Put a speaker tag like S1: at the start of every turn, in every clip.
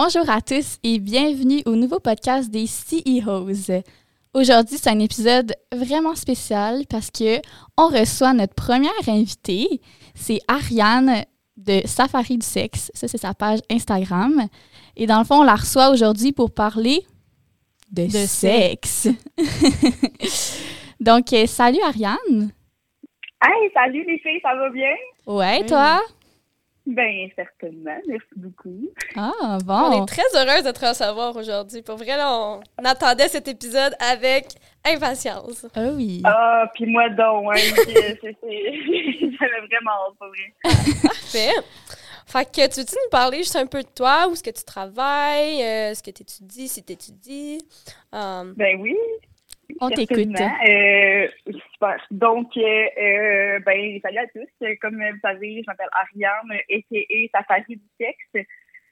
S1: Bonjour à tous et bienvenue au nouveau podcast des CEOs. Aujourd'hui, c'est un épisode vraiment spécial parce que on reçoit notre première invitée, c'est Ariane de Safari du sexe. Ça, c'est sa page Instagram. Et dans le fond, on la reçoit aujourd'hui pour parler de, sexe. Donc, euh, salut Ariane.
S2: Hey, salut les filles, ça va bien?
S1: Ouais, toi?
S2: Ben, certainement. Merci beaucoup.
S1: Ah, bon.
S3: On est très heureuse de te recevoir aujourd'hui. Pour vrai, là, on attendait cet épisode avec impatience.
S1: Ah oui.
S2: Ah, puis moi donc, hein, c'est- c'est- c'est- j'avais vraiment hâte, pas vrai.
S3: Parfait. Fait que tu veux-tu nous parler juste un peu de toi, où est-ce que tu travailles, euh, ce que tu étudies, si tu étudies? Um,
S2: Ben oui.
S1: On t'écoute.
S2: Euh, super. Donc, euh, euh, ben, salut à tous. Comme vous savez, je m'appelle Ariane, a.k.a. Safari du sexe.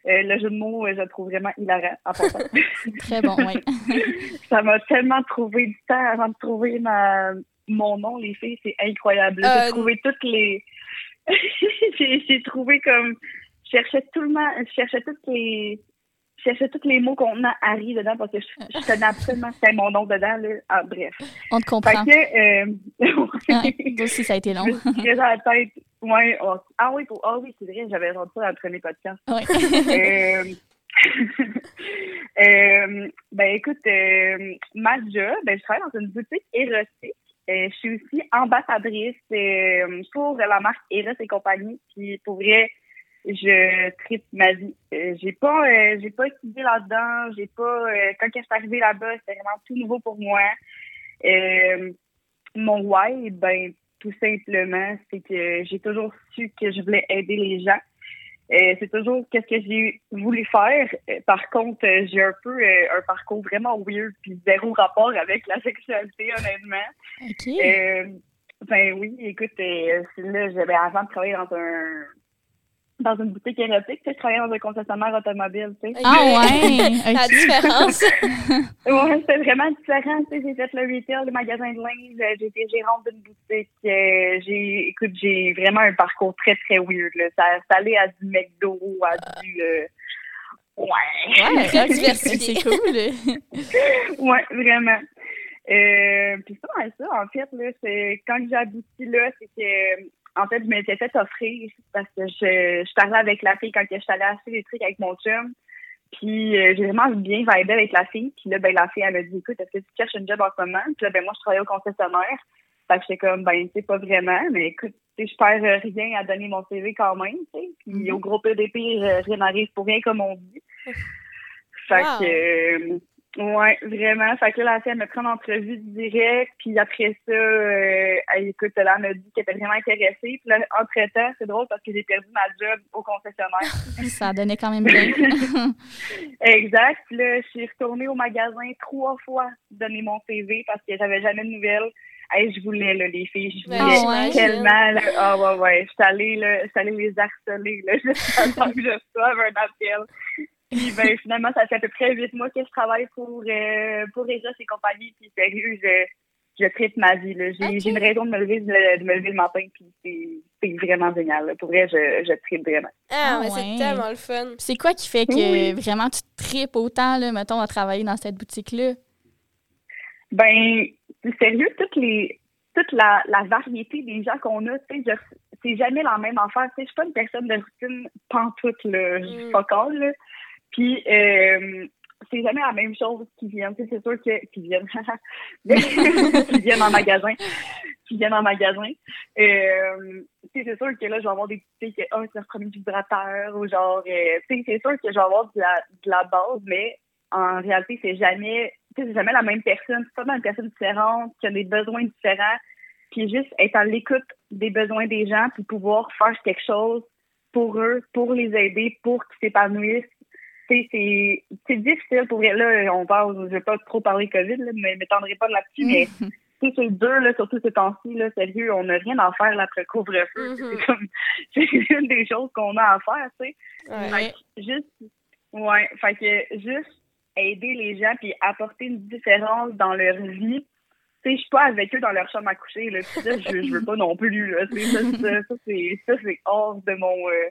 S2: Euh, le jeu de mots, euh, je le trouve vraiment hilarant.
S1: Très bon, oui.
S2: Ça m'a tellement trouvé du temps avant de trouver ma, mon nom, les filles. C'est incroyable.
S3: Euh,
S2: J'ai trouvé toutes les. j'ai, j'ai trouvé comme. Je cherchais tout le monde. Je cherchais toutes les. Je cherchais tous les mots contenant Harry dedans parce que je, je connais absolument c'était mon nom dedans. Là. Ah, bref.
S1: On te
S2: Fait
S1: comprend.
S2: que. Euh,
S1: Ouais, aussi, ça a été long.
S2: je la tête. Ouais, oh, ah oui, pour, ah oui, c'est vrai, j'avais entendu ça dans le premier podcast.
S1: Ouais.
S2: Euh, euh, ben écoute, ma job, ben, je travaille dans une boutique érotique. Je suis aussi ambassadrice pour la marque Eros et compagnie. Puis pour vrai, je tripe ma vie. Euh, j'ai pas euh, j'ai pas étudié là-dedans. J'ai pas euh, quand je suis arrivée là-bas, c'était vraiment tout nouveau pour moi. Mon why, ben tout simplement, c'est que j'ai toujours su que je voulais aider les gens. C'est toujours qu'est-ce que j'ai voulu faire. Par contre, j'ai un peu un parcours vraiment weird puis zéro rapport avec la sexualité, honnêtement.
S1: OK.
S2: Ben oui, écoute, là, j'avais avant de travailler dans un dans une boutique érotique, tu sais, je travaillais dans un concessionnaire automobile, tu sais.
S1: Ah ouais,
S3: La différence.
S2: Ouais, c'était vraiment différent. Tu sais, j'ai fait le retail, le magasin de linge, euh, j'ai été gérante d'une boutique. euh, j'ai, écoute, j'ai vraiment un parcours très, très weird, là. Ça, ça allait à du McDo, à du, euh, ouais.
S3: Ouais, très diversifié.
S1: C'est cool.
S2: ouais, vraiment. Euh, puis ça, ça, en fait, là, c'est, quand j'ai abouti là, c'est que, en fait, je m'étais fait offrir parce que je, je parlais avec la fille quand je suis allée acheter des trucs avec mon chum. Puis euh, j'ai vraiment bien vibé avec la fille. Puis là, ben, la fille, elle m'a dit, écoute, est-ce que tu cherches un job en ce moment? Puis là, ben, moi, je travaillais au concessionnaire. Fait que j'étais comme, ben, tu sais, pas vraiment, mais écoute, je perds rien à donner mon CV quand même, tu sais. Puis
S1: Mhm.
S2: au gros PDP, rien n'arrive pour rien, comme on dit. Fait
S3: Wow.
S2: que, euh, ouais, vraiment. Fait que là, la fille, elle me prend en entrevue direct. Puis après ça, euh, elle, écoute, là, elle m'a dit qu'elle était vraiment intéressée. Puis là, entre-temps, c'est drôle parce que j'ai perdu ma job au concessionnaire.
S1: Ça donnait quand même bien.
S2: Exact. Puis là, je suis retournée au magasin trois fois donner mon CV parce que j'avais jamais de nouvelles. Hey, je voulais, là, les filles, je voulais
S1: Ah ouais?
S2: tellement, là. Ah, ouais, ouais. Je suis allée, là, je suis allée les harceler, là, jusqu'à temps que je reçoive un appel. Puis, ben, finalement, ça fait à peu près huit mois que je travaille pour, euh, pour Eros et compagnie. Puis, sérieux, je, je tripe ma vie, là. J'ai, une raison de me lever, de, de me lever le matin, puis c'est, c'est vraiment génial, là. Pour vrai, je, je tripe vraiment.
S3: Ah,
S1: Ah
S3: mais
S1: ouais.
S3: c'est tellement le fun.
S1: C'est quoi qui fait que
S2: Oui.
S1: vraiment tu tripes autant, là, mettons, à travailler dans cette boutique-là?
S2: Ben, sérieux, toutes les, toute la, la variété des gens qu'on a, tu sais, je- c'est jamais la même affaire. Tu sais, je suis pas une personne de routine pantoute, là. Je suis
S3: Mm.
S2: pas là. Puis, euh, c'est jamais la même chose qui viennent. C'est sûr que, qui viennent, qui viennent en magasin, qui viennent en magasin. Euh, c'est sûr que là, je vais avoir des petits que, oh, c'est leur premier vibrateur, ou genre, euh, c'est sûr que je vais avoir de la, de la base, mais en réalité, c'est jamais, c'est jamais la même personne. C'est pas une personne différente, qui a des besoins différents. Puis juste être à l'écoute des besoins des gens, puis pouvoir faire quelque chose pour eux, pour les aider, pour qu'ils s'épanouissent. C'est c'est difficile pour là, on parle, je vais pas trop parler COVID, là, mais je m'étendrai pas là-dessus, mais sais, c'est dur, là, surtout ces temps-ci, là, sérieux, on n'a rien à faire là, après couvre-feu.
S3: Mhm.
S2: C'est comme, c'est une des choses qu'on a à faire, tu sais.
S3: Ouais.
S2: Fait que juste, ouais, fait que juste aider les gens puis apporter une différence dans leur vie. Tu sais, je suis pas avec eux dans leur chambre à coucher, là. Ça, je, je veux pas non plus, là. Ça, ça, ça, c'est hors de mon, euh,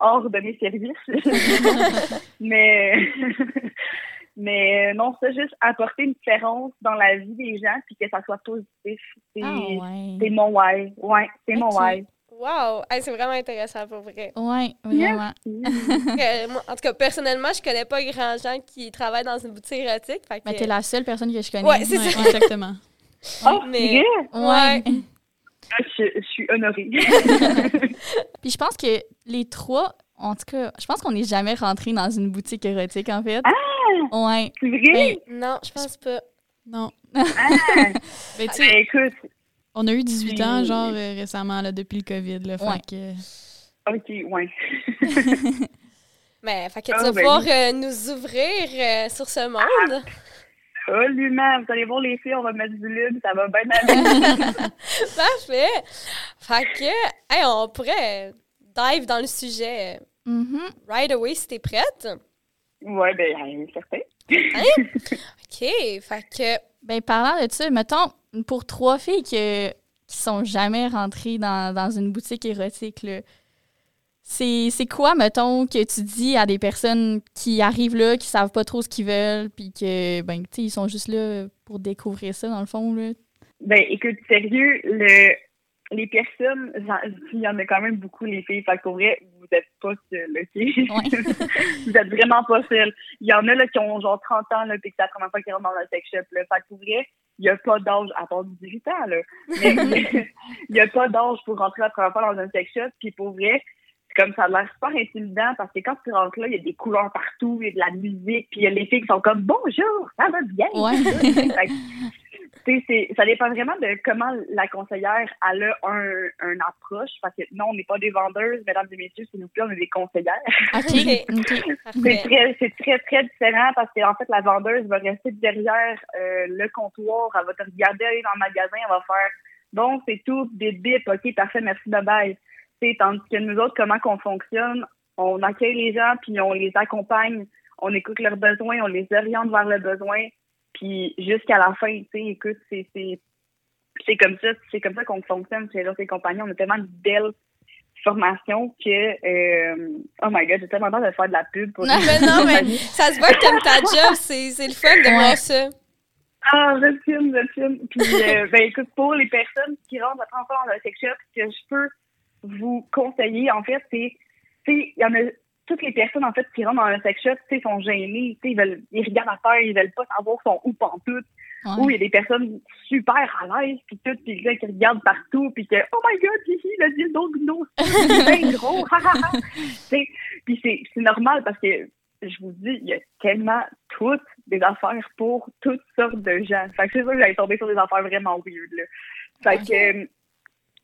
S2: hors de mes services. mais, mais non, c'est juste apporter une différence dans la vie des gens puis que ça soit positif. C'est
S1: Ah, ouais.
S2: mon why. Ouais, c'est mon why.
S3: Wow! Hey, c'est vraiment intéressant pour vrai.
S1: Vraiment.
S3: Euh, moi, en tout cas, personnellement, je connais pas grand gens qui travaillent dans une boutique érotique. Fait que,
S1: Mais t'es la seule personne que je connais.
S3: Ouais, c'est
S4: Ouais,
S3: ça.
S4: exactement.
S2: Oh,
S3: Mais-?
S1: Ouais.
S2: Ah, Je, je suis honorée.
S1: Puis je pense que les trois, en tout cas, je pense qu'on n'est jamais rentré dans une boutique érotique, en fait.
S2: Ah!
S1: Ouais.
S2: c'est vrai?
S3: Non, je pense pas.
S4: Non.
S2: Ah!
S4: Ben, tu sais,
S2: Ben, écoute,
S4: on a eu 18 ans, genre, euh, récemment, là, depuis le COVID. Là,
S1: Ouais.
S4: fait que-
S2: ok, ouais.
S3: Mais fait que
S2: Ah,
S3: tu vas
S2: ben
S3: pouvoir
S2: oui.
S3: euh, nous ouvrir euh, sur ce monde.
S2: Absolument. Vous allez voir les filles, on va mettre du lube, ça va bien aller.
S3: Parfait. Fait que, hey, on pourrait dive dans le sujet
S1: Mhm.
S3: right away si t'es prête.
S2: ouais, ben, certain.
S3: OK. Fait que,
S1: Ben, parlant de ça, mettons, pour trois filles que, qui sont jamais rentrées dans, dans une boutique érotique, là, c'est quoi, mettons, que tu dis à des personnes qui arrivent là, qui savent pas trop ce qu'ils veulent, puis que, ben, tu sais, ils sont juste là pour découvrir ça, dans le fond, là?
S2: Ben, écoute, sérieux, le, les personnes, il y en a quand même beaucoup, les filles. Fait pour vrai, vous êtes pas seuls, OK? vous êtes vraiment pas seuls. Il y en a, là, qui ont genre 30 ans, là, puis que c'est la première fois qu'ils rentrent dans le sex shop, là. Fait pour vrai, il y a pas d'âge, à part 18 ans, là. Il y a pas d'âge pour rentrer la première fois dans un sex shop, puis pour vrai, comme ça a l'air super intimidant parce que quand tu rentres là, il y a des couleurs partout, il y a de la musique, puis il y a les filles qui sont comme bonjour, ça va bien?
S1: Ouais.
S2: C'est- ça dépend vraiment de comment la conseillère a un, un approche. Parce que non, on n'est pas des vendeuses, mesdames et messieurs, s'il vous plaît, on est des conseillères. C'est très, c'est très, très différent parce qu'en fait, la vendeuse va rester derrière euh, le comptoir, elle va te regarder aller dans le magasin, elle va faire Bon, c'est tout, bip bip, ok, parfait, merci, bye bye. Tandis que nous autres, comment qu'on fonctionne, on accueille les gens, puis on les accompagne, on écoute leurs besoins, on les oriente vers le besoin, puis jusqu'à la fin, tu sais, écoute, c'est, c'est, c'est comme ça, c'est comme ça qu'on fonctionne chez les compagnies. On a tellement de belles formations que, euh, oh my god, j'ai tellement hâte de faire de la pub pour
S3: Mais non, mais ça se voit que t'aimes ta job. C'est c'est le fun de voir ça.
S2: Ah, je filme, je filme. Puis, euh, ben, écoute, pour les personnes qui rentrent première fois dans le sex shop, que je peux vous conseiller, en fait, c'est, tu sais, il y en a, toutes les personnes, en fait, qui rentrent dans le sex shop, tu sais, sont gênées, tu sais, ils veulent, ils regardent à terre, ils veulent pas savoir sont où pantoute.
S1: Ouais.
S2: Ou il y a des personnes super à l'aise, puis tout, puis là, qui regardent partout, puis que, oh my god, ici, le dildo gnos, c'est bien gros, ha, ha, ha. Tu sais, Puis c'est c'est normal parce que, je vous dis, il y a tellement toutes des affaires pour toutes sortes de gens. Fait que c'est sûr que j'allais tomber sur des affaires vraiment weird, là. Fait que,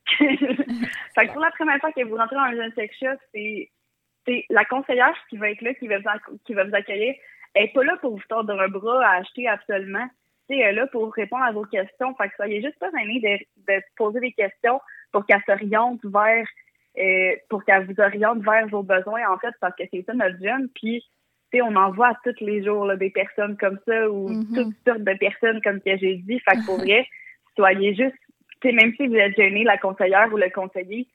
S2: fait que pour la première fois que vous rentrez dans un jeune sex shop, c'est c'est la conseillère qui va être là, qui va vous, qui va vous accueillir, elle n'est pas là pour vous tordre un bras à acheter absolument. Tu sais, elle est là pour répondre à vos questions. Fait que soyez juste pas gênés de, de poser des questions pour qu'elle s'oriente vers euh, pour qu'elle vous oriente vers vos besoins, en fait, parce que c'est ça notre jeune. Puis, on en voit tous les jours là, des personnes comme ça ou
S1: Mhm.
S2: toutes sortes de personnes comme que j'ai dit. Fait que pour vrai, soyez juste, même si vous êtes gêné, la conseillère ou le conseiller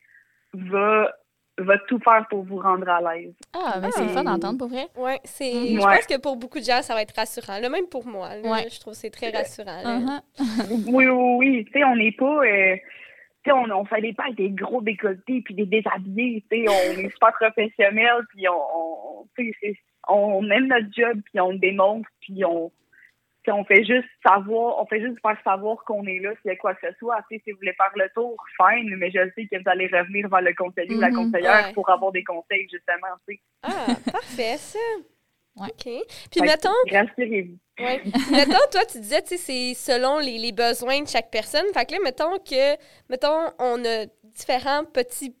S2: va, va tout faire pour vous rendre à l'aise.
S1: Ah, ben c'est le fun d'entendre, pour vrai.
S3: Ouais, c'est.
S1: Mm.
S3: Je pense que pour beaucoup de gens, ça va être rassurant. Le même pour moi. là,
S1: Ouais.
S3: Je trouve que c'est très rassurant. là.
S1: Uh-huh.
S2: Oui, oui, oui. Tu sais, on n'est pas. euh, tu sais, on, on fait des pas avec des gros décolletés puis des déshabillés. Tu sais, on est super professionnels puis on, on, tu sais, c'est- on aime notre job puis on le démontre puis on. On fait juste savoir, on fait juste faire savoir qu'on est là s'il y a quoi que ce soit. Si vous voulez faire le tour, fine, mais je sais que vous allez revenir vers le conseiller ou la
S1: Mhm,
S2: conseillère
S3: ouais.
S2: pour avoir des conseils, justement.
S3: Ah, parfait, ça.
S1: Ouais.
S3: OK. Puis
S2: Fait
S3: mettons,
S2: Rassurez-vous.
S3: ouais. Mettons, toi, tu disais, tu sais, c'est selon les, les besoins de chaque personne. Fait que là, mettons que, mettons, on a différents petits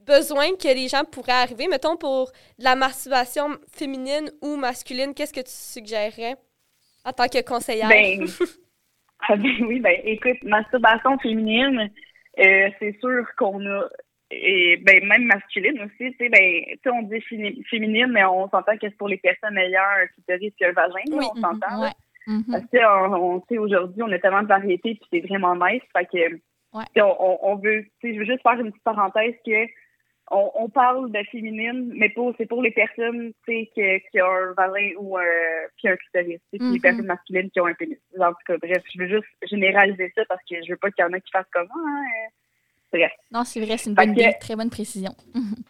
S3: besoins que les gens pourraient arriver. Mettons, pour de la masturbation féminine ou masculine, qu'est-ce que tu suggérerais? En tant que conseillère?
S2: Ben, ah ben oui, ben écoute, masturbation féminine, euh, c'est sûr qu'on a et ben même masculine aussi, tu sais, ben tu sais, on dit féminine, mais on s'entend que c'est pour les personnes ayant un clitoris qu'un vagin, là,
S3: Oui,
S2: on s'entend.
S1: Ouais. Mhm.
S2: Parce que on, sais, aujourd'hui, on a tellement de variétés puis c'est vraiment nice. Fait que
S1: Ouais.
S2: on, on, on veut, tu sais, je veux juste faire une petite parenthèse que on, on parle de féminine, mais pour c'est pour les personnes qui, qui ont un vagin ou un, puis un clitoris. C'est les
S1: Mhm.
S2: personnes masculines qui ont un pénis. En tout cas, bref, je veux juste généraliser ça parce que je veux pas qu'il y en a qui fassent comme ah, euh, Bref.
S1: Non, c'est vrai, c'est une bonne idée. Très bonne précision.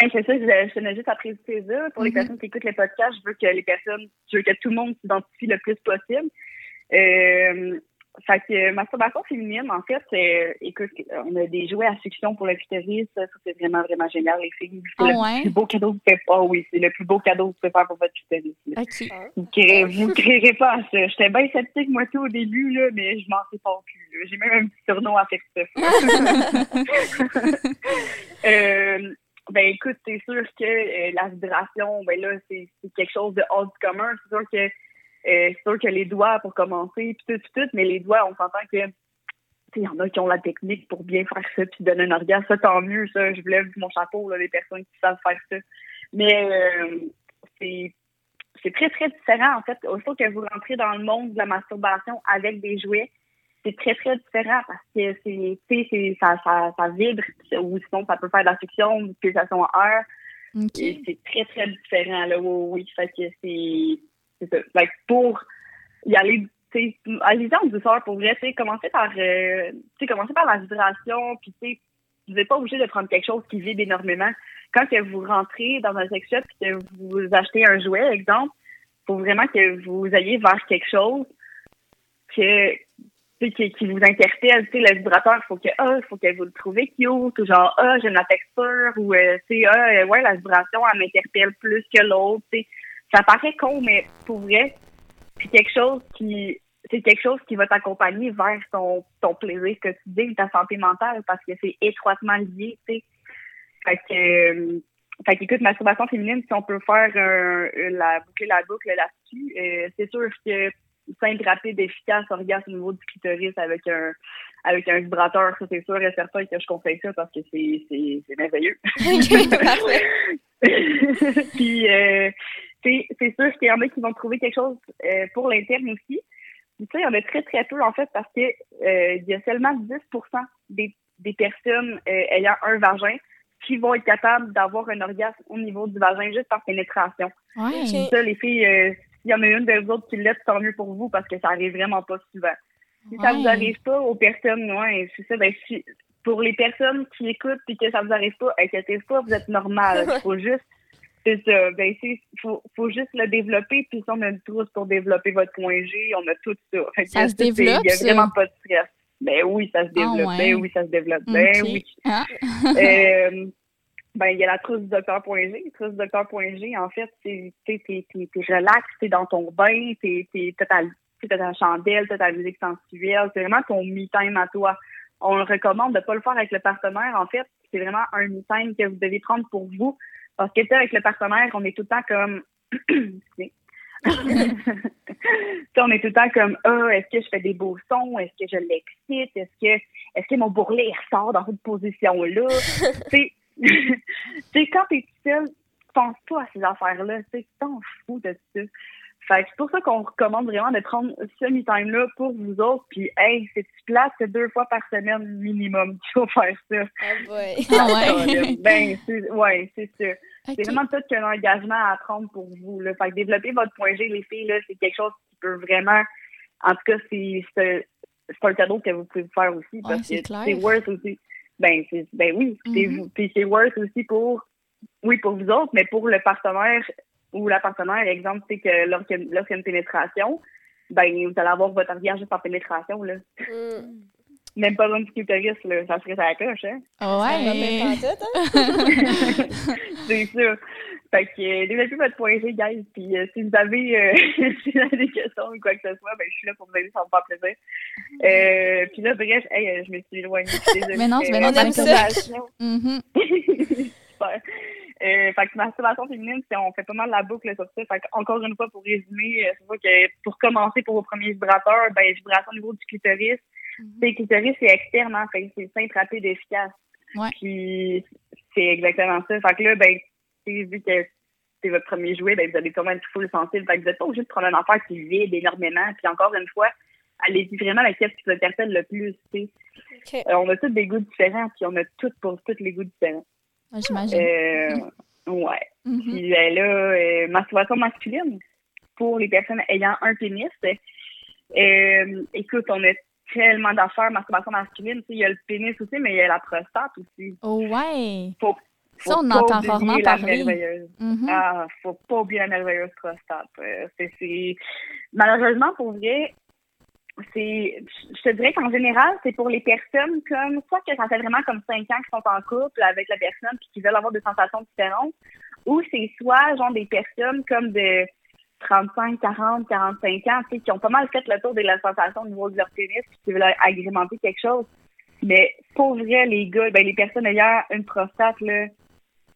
S2: Ouais, c'est ça, je, je tenais juste à préciser ça. Pour les
S1: Mhm.
S2: personnes qui écoutent les podcasts, je veux que les personnes, je veux que tout le monde s'identifie le plus possible. Euh, fait que masturbation féminine, en fait, c'est, écoute, on a des jouets à succion pour le clitoris, ça, ça, c'est vraiment, vraiment génial, les filles. C'est
S1: Ah
S2: le
S1: ouais?
S2: plus beau cadeau que vous pouvez faire. oui, c'est le plus beau cadeau que vous pouvez faire pour votre clitoris. là.
S1: OK.
S2: Vous créerez, vous créerez pas à ça. J'étais bien sceptique, moi, tout au début, là, mais je m'en sais pas plus. J'ai même un petit surnom affectif. euh, ben, écoute, c'est sûr que euh, la vibration, ben là, c'est quelque chose de hors du commun. C'est sûr que, euh, c'est sûr que les doigts, pour commencer, puis tout, puis tout, mais les doigts, on s'entend que, tu sais, il y en a qui ont la technique pour bien faire ça, puis donner un orgasme. Ça, tant mieux, ça. Je vous lève mon chapeau, là, les personnes qui savent faire ça. Mais, euh, c'est c'est très, très différent, en fait. Aussitôt que vous rentrez dans le monde de la masturbation avec des jouets, c'est très, très différent parce que c'est, tu sais, c'est- ça, ça, ça vibre, ou sinon, ça peut faire de la succion, une pulsation en air.
S1: OK.
S2: Et c'est très, très différent, là. Oui, oui. Fait que c'est, c'est pour y aller, tu sais, allez-y pour vrai, tu sais, commencez par, euh, commencez par la vibration, puis tu sais, vous n'êtes pas obligé de prendre quelque chose qui vibre énormément. Quand que vous rentrez dans un sex shop et que vous achetez un jouet, exemple, faut vraiment que vous ayez vers quelque chose que qui, qui vous interpelle. Tu sais, le vibrateur, faut que ah, faut que vous le trouvez cute, ou genre ah, j'aime la texture, ou euh, tu sais, ah, ouais, la vibration, elle m'interpelle plus que l'autre. Tu sais, ça paraît con, mais pour vrai, c'est quelque chose qui c'est quelque chose qui va t'accompagner vers ton, ton plaisir quotidien, ta santé mentale, parce que c'est étroitement lié, tu sais. Fait que, euh, fait qu'écoute, masturbation féminine, si on peut faire un- la boucler la boucle là-dessus, euh, c'est sûr que simple, rapide, efficace, orgasme au niveau du clitoris avec un avec un vibrateur, ça c'est sûr et certain que je conseille ça parce que c'est c'est c'est merveilleux. Puis euh, c'est c'est sûr qu'il y en a qui vont trouver quelque chose euh, pour l'interne aussi. Puis ça, il y en a très très peu en fait parce que euh, il y a seulement 10 des, des personnes euh, ayant un vagin qui vont être capables d'avoir un orgasme au niveau du vagin juste par pénétration.
S1: Ouais.
S3: Ok.
S2: Ça, les filles, euh, s'il y en a une de vous autres qui l'est, tant mieux pour vous parce que ça arrive vraiment pas souvent. Si ça vous arrive pas aux personnes, ouais, c'est ça, ben, si- pour les personnes qui écoutent et que ça vous arrive pas, inquiétez pas, vous êtes normal. Il faut juste, c'est ça, ben, c'est, faut, faut juste le développer, puis on a une trousse pour développer votre point G, on a tout ça. Fait
S1: Ça se développe,
S2: Il y a vraiment pas de stress. Ben oui, ça se développe.
S1: ouais.
S2: Ben oui, ça se développe. Ben oui.
S1: Ah.
S2: Euh, ben, il y a la trousse du docteur.g. La trousse du docteur.g, en fait, c'est, t'es, t'es, t'es, t'es relax, t'es dans ton bain, t'es, t'es, t'as ta, t'as ta chandelle, t'as ta musique sensuelle. C'est vraiment ton me-time à toi. On le recommande de pas le faire avec le partenaire, en fait. C'est vraiment un me-time que vous devez prendre pour vous. Parce que, tu sais, avec le partenaire, on est tout le temps comme, Excusez. Tu sais, on est tout le temps comme ah est-ce que je fais des beaux sons? Est-ce que je l'excite? Est-ce que est-ce que mon bourrelet ressort dans cette position là tu sais quand t'es tout seul penses pas à ces affaires là tu sais tu t'en fous de ça fait que c'est pour ça qu'on recommande vraiment de prendre ce me time là pour vous autres puis hey c'est place c'est deux fois par semaine minimum qu'il faut faire ça
S3: Ah boy.
S1: Ah ouais.
S2: ben c'est ouais c'est ça
S1: Ok.
S2: c'est vraiment tout qu'un engagement à prendre pour vous. Là. Fait que développer votre point G, les filles, là, c'est quelque chose qui peut vraiment. En tout cas, c'est c'est c'est un cadeau que vous pouvez vous faire aussi.
S1: Ouais,
S2: parce
S1: c'est
S2: que
S1: clair.
S2: c'est worth aussi. Ben, c'est- ben oui, c'est
S1: Mhm.
S2: vous. Puis c'est worth aussi pour. Oui, pour vous autres, mais pour le partenaire ou la partenaire, exemple, c'est que lorsqu'il y a- lorsqu'il y a une pénétration, ben vous allez avoir votre orgasme juste par pénétration. Là.
S3: Hmm.
S2: Même pas besoin de clitoris, là. Ça serait la coche, hein?
S3: Va
S1: Ouais.
S3: en hein?
S2: c'est sûr. Fait que euh, développez votre point G, guys. Puis euh, si vous avez euh, si vous avez des questions ou quoi que ce soit, ben je suis là pour vous aider, ça me fait plaisir. Euh, puis là, bref, hey, je me suis éloignée. je suis désolée.
S1: Mais non, c'est
S2: Euh,
S1: bien
S3: On aime ça.
S1: Mhm.
S2: Euh, fait que masturbation féminine, c'est- on fait pas mal la boucle sur ça. Fait que, encore une fois, pour résumer, euh, c'est sûr que pour commencer pour vos premiers vibrateurs, ben vibration au niveau du clitoris.
S1: Mhm.
S2: Le clitoris, c'est externe, hein, fait que c'est simple, rapide, efficace.
S1: Ouais.
S2: Puis c'est exactement ça. Fait que là, ben, vu que c'est votre premier jouet, ben vous allez quand même être full sensible. Fait que vous n'êtes pas obligé de prendre un affaire qui vide énormément. Puis encore une fois, allez-y vraiment avec ce qui vous interpelle le plus. Euh, on a tous des goûts différents, puis on a tous pour tous les goûts différents.
S1: J'imagine.
S2: Euh, ouais.
S1: Mhm.
S2: Puis ben là, euh, masturbation masculine pour les personnes ayant un pénis. Euh, écoute, on a tellement d'affaires masturbation masculine. Il y a le pénis aussi, mais il y a la prostate aussi.
S1: Oh, ouais.
S2: Faut,
S1: Ça, on entend rarement parler.
S2: Ah, faut pas oublier la merveilleuse prostate. Euh, Malheureusement, pour vrai, c'est, je te dirais qu'en général, c'est pour les personnes comme, soit que ça fait vraiment comme cinq ans qu'ils sont en couple avec la personne puis qui veulent avoir des sensations différentes, ou c'est soit genre des personnes comme de 35, 40, 45 ans, tu sais, qui ont pas mal fait le tour de la sensation au niveau de leur pénis puis qui veulent agrémenter quelque chose. Mais pour vrai, les gars, ben les personnes ayant une prostate, là,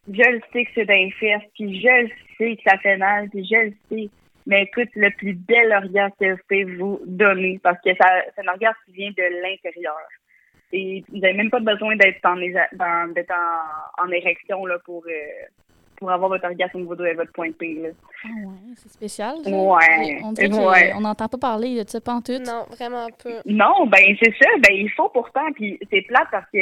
S2: je le sais que c'est d'un fesses, puis je le sais que ça fait mal, puis je le sais. Mais écoute, le plus bel orgasme que je peux vous donner, parce que ça, c'est un orgasme qui vient de l'intérieur. Et vous n'avez même pas besoin d'être en, en, en érection là, pour, euh, pour avoir votre orgasme au niveau de votre point P. Là.
S1: Ah ouais, c'est spécial. ça.
S2: Ouais,
S1: On
S2: ouais.
S1: n'entend pas parler de ça pantoute.
S3: Non, vraiment peu.
S2: Non, ben c'est ça, ben il faut pourtant, puis c'est plate parce que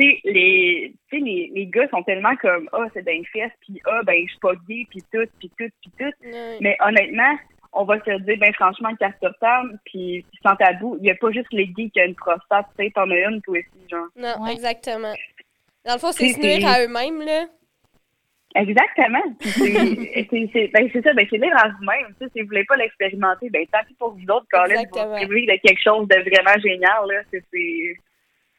S2: sais les tu sais les, les gars sont tellement comme ah c'est d'un fesse puis ah ben je suis pas gay puis tout puis tout puis tout, mais honnêtement on va se dire ben franchement carte sur table puis sans tabou, il y a pas juste les gays qui ont une prostate, tu sais t'en as une toi aussi genre.
S3: Non,
S1: Ouais.
S3: exactement. Dans le fond, c'est se nuire à eux-mêmes, là.
S2: Exactement. C'est ben c'est ça, ben c'est lire à vous-même. Tu sais, si vous voulez pas l'expérimenter, ben tant pis pour vous autres, vous
S3: Exactement.
S2: vous privez de quelque chose de vraiment génial là. C'est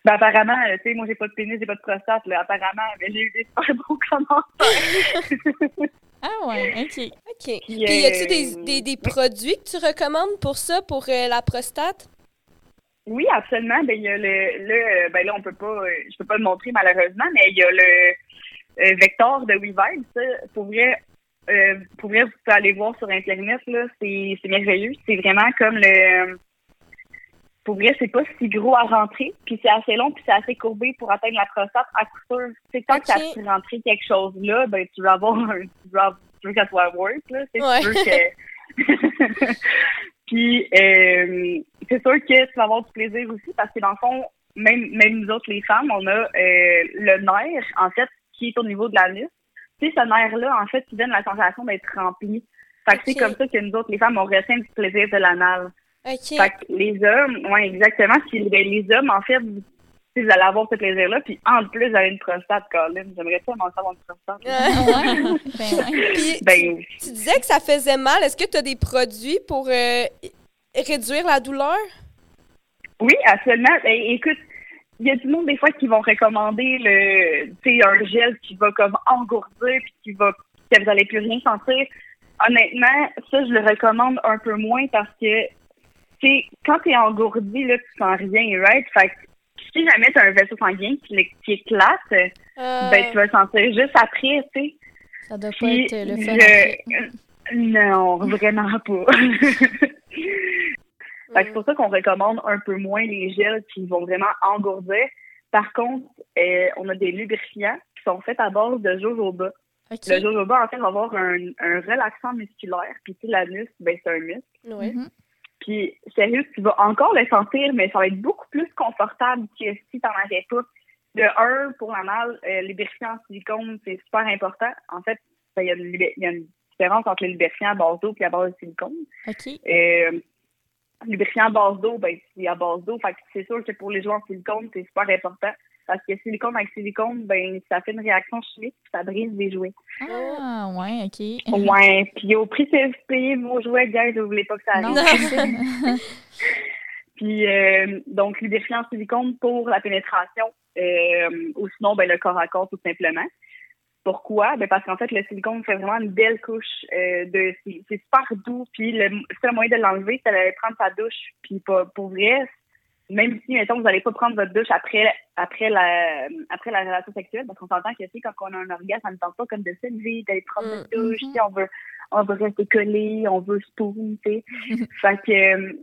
S2: ben apparemment, euh, tu sais, moi j'ai pas de pénis, j'ai pas de prostate là. Apparemment, mais j'ai eu des super bons commentaires.
S1: Ah ouais, OK.
S3: OK. Puis,
S2: Puis,
S3: y a-tu
S2: euh,
S3: des, des, des produits que tu recommandes pour ça, pour euh, la prostate?
S2: oui, absolument. Ben il y a le, le ben là on peut pas, euh, je peux pas le montrer malheureusement, mais il y a le euh, Vector de WeVibe. Ça, pour vrai, euh, pour vrai, vous pouvez aller voir sur internet là, c'est c'est merveilleux. C'est vraiment comme le pour vrai, c'est pas si gros à rentrer, puis c'est assez long, puis c'est assez courbé pour atteindre la prostate à coup sûr. C'est quand
S3: Ok.
S2: tu as pu rentrer quelque chose là, ben tu vas avoir un, tu vas, tu veux qu'elle soit work là, c'est
S3: Ouais.
S2: sûr que. puis euh, c'est sûr que tu vas avoir du plaisir aussi parce que dans le fond, même même nous autres les femmes, on a euh, le nerf en fait qui est au niveau de l'anus. Tu sais, ce nerf là en fait, qui donne la sensation d'être rempli. Fait que c'est comme ça que nous autres les femmes on ressent du plaisir de l'anal.
S3: OK.
S2: Fait que les hommes, ouais, exactement. Si ben, les hommes, en fait, vous, si vous allez avoir ce plaisir-là, puis en plus, vous avez une prostate, Colin. J'aimerais tellement savoir une prostate.
S1: Ah ouais? ben.
S3: Puis,
S2: Ben,
S3: tu disais que ça faisait mal. Est-ce que tu as des produits pour euh, réduire la douleur?
S2: oui, absolument. Ben, écoute, il y a du monde, des fois, qui vont recommander le, tu sais, un gel qui va comme engourdir, puis qui va, que vous n'allez plus rien sentir. Honnêtement, ça, je le recommande un peu moins parce que, tu sais, quand t'es engourdi, là, tu sens rien, right? Fait que, si jamais t'as un vaisseau sanguin qui, qui éclate,
S3: Euh,
S2: ben, tu vas le sentir juste après, tu sais.
S1: Ça doit pas
S2: Puis,
S1: être le fun.
S2: je-
S1: après.
S2: Non, vraiment pas. Fait que c'est pour ça qu'on recommande un peu moins les gels qui vont vraiment engourdir. Par contre, euh, on a des lubrifiants qui sont faits à base de jojoba.
S1: OK.
S2: Le jojoba, en fait, va avoir un, un relaxant musculaire. Puis, tu sais, l'anus, ben, c'est un muscle.
S3: Ouais.
S1: Mhm.
S2: Puis, sérieux, tu vas encore le sentir, mais ça va être beaucoup plus confortable que si t'en avais pas. De un, pour la malle, euh, lubrifiant en silicone, c'est super important. En fait, ben, il y, a une y a une différence entre le lubrifiant à base d'eau et à base de silicone.
S1: OK.
S2: Euh, lubrifiant à base d'eau, ben, c'est à base d'eau. Fait que c'est sûr que pour les joueurs en silicone, c'est super important. Parce que silicone avec silicone, ben, ça fait une réaction chimique puis ça brise des jouets.
S1: Ah, ouais, OK.
S2: Ouais, puis au prix que vous payez vos jouets, gars, vous voulez pas que ça arrive. Puis euh, donc lubrifiant en silicone pour la pénétration euh, ou sinon ben le corps à corps tout simplement. Pourquoi? Ben parce qu'en fait le silicone fait vraiment une belle couche euh, de c'est c'est super doux puis le seul moyen de l'enlever c'est d'aller prendre sa douche puis pour, pour vrai même si mettons vous n'allez pas prendre votre douche après après la après la relation sexuelle parce qu'on s'entend que tu sais quand on a un orgasme ça ne tente pas comme de se lever d'aller prendre
S3: Mm.
S2: notre douche
S1: Mhm.
S2: tu sais, on veut on veut rester collé on veut spoon tu sais fait que euh,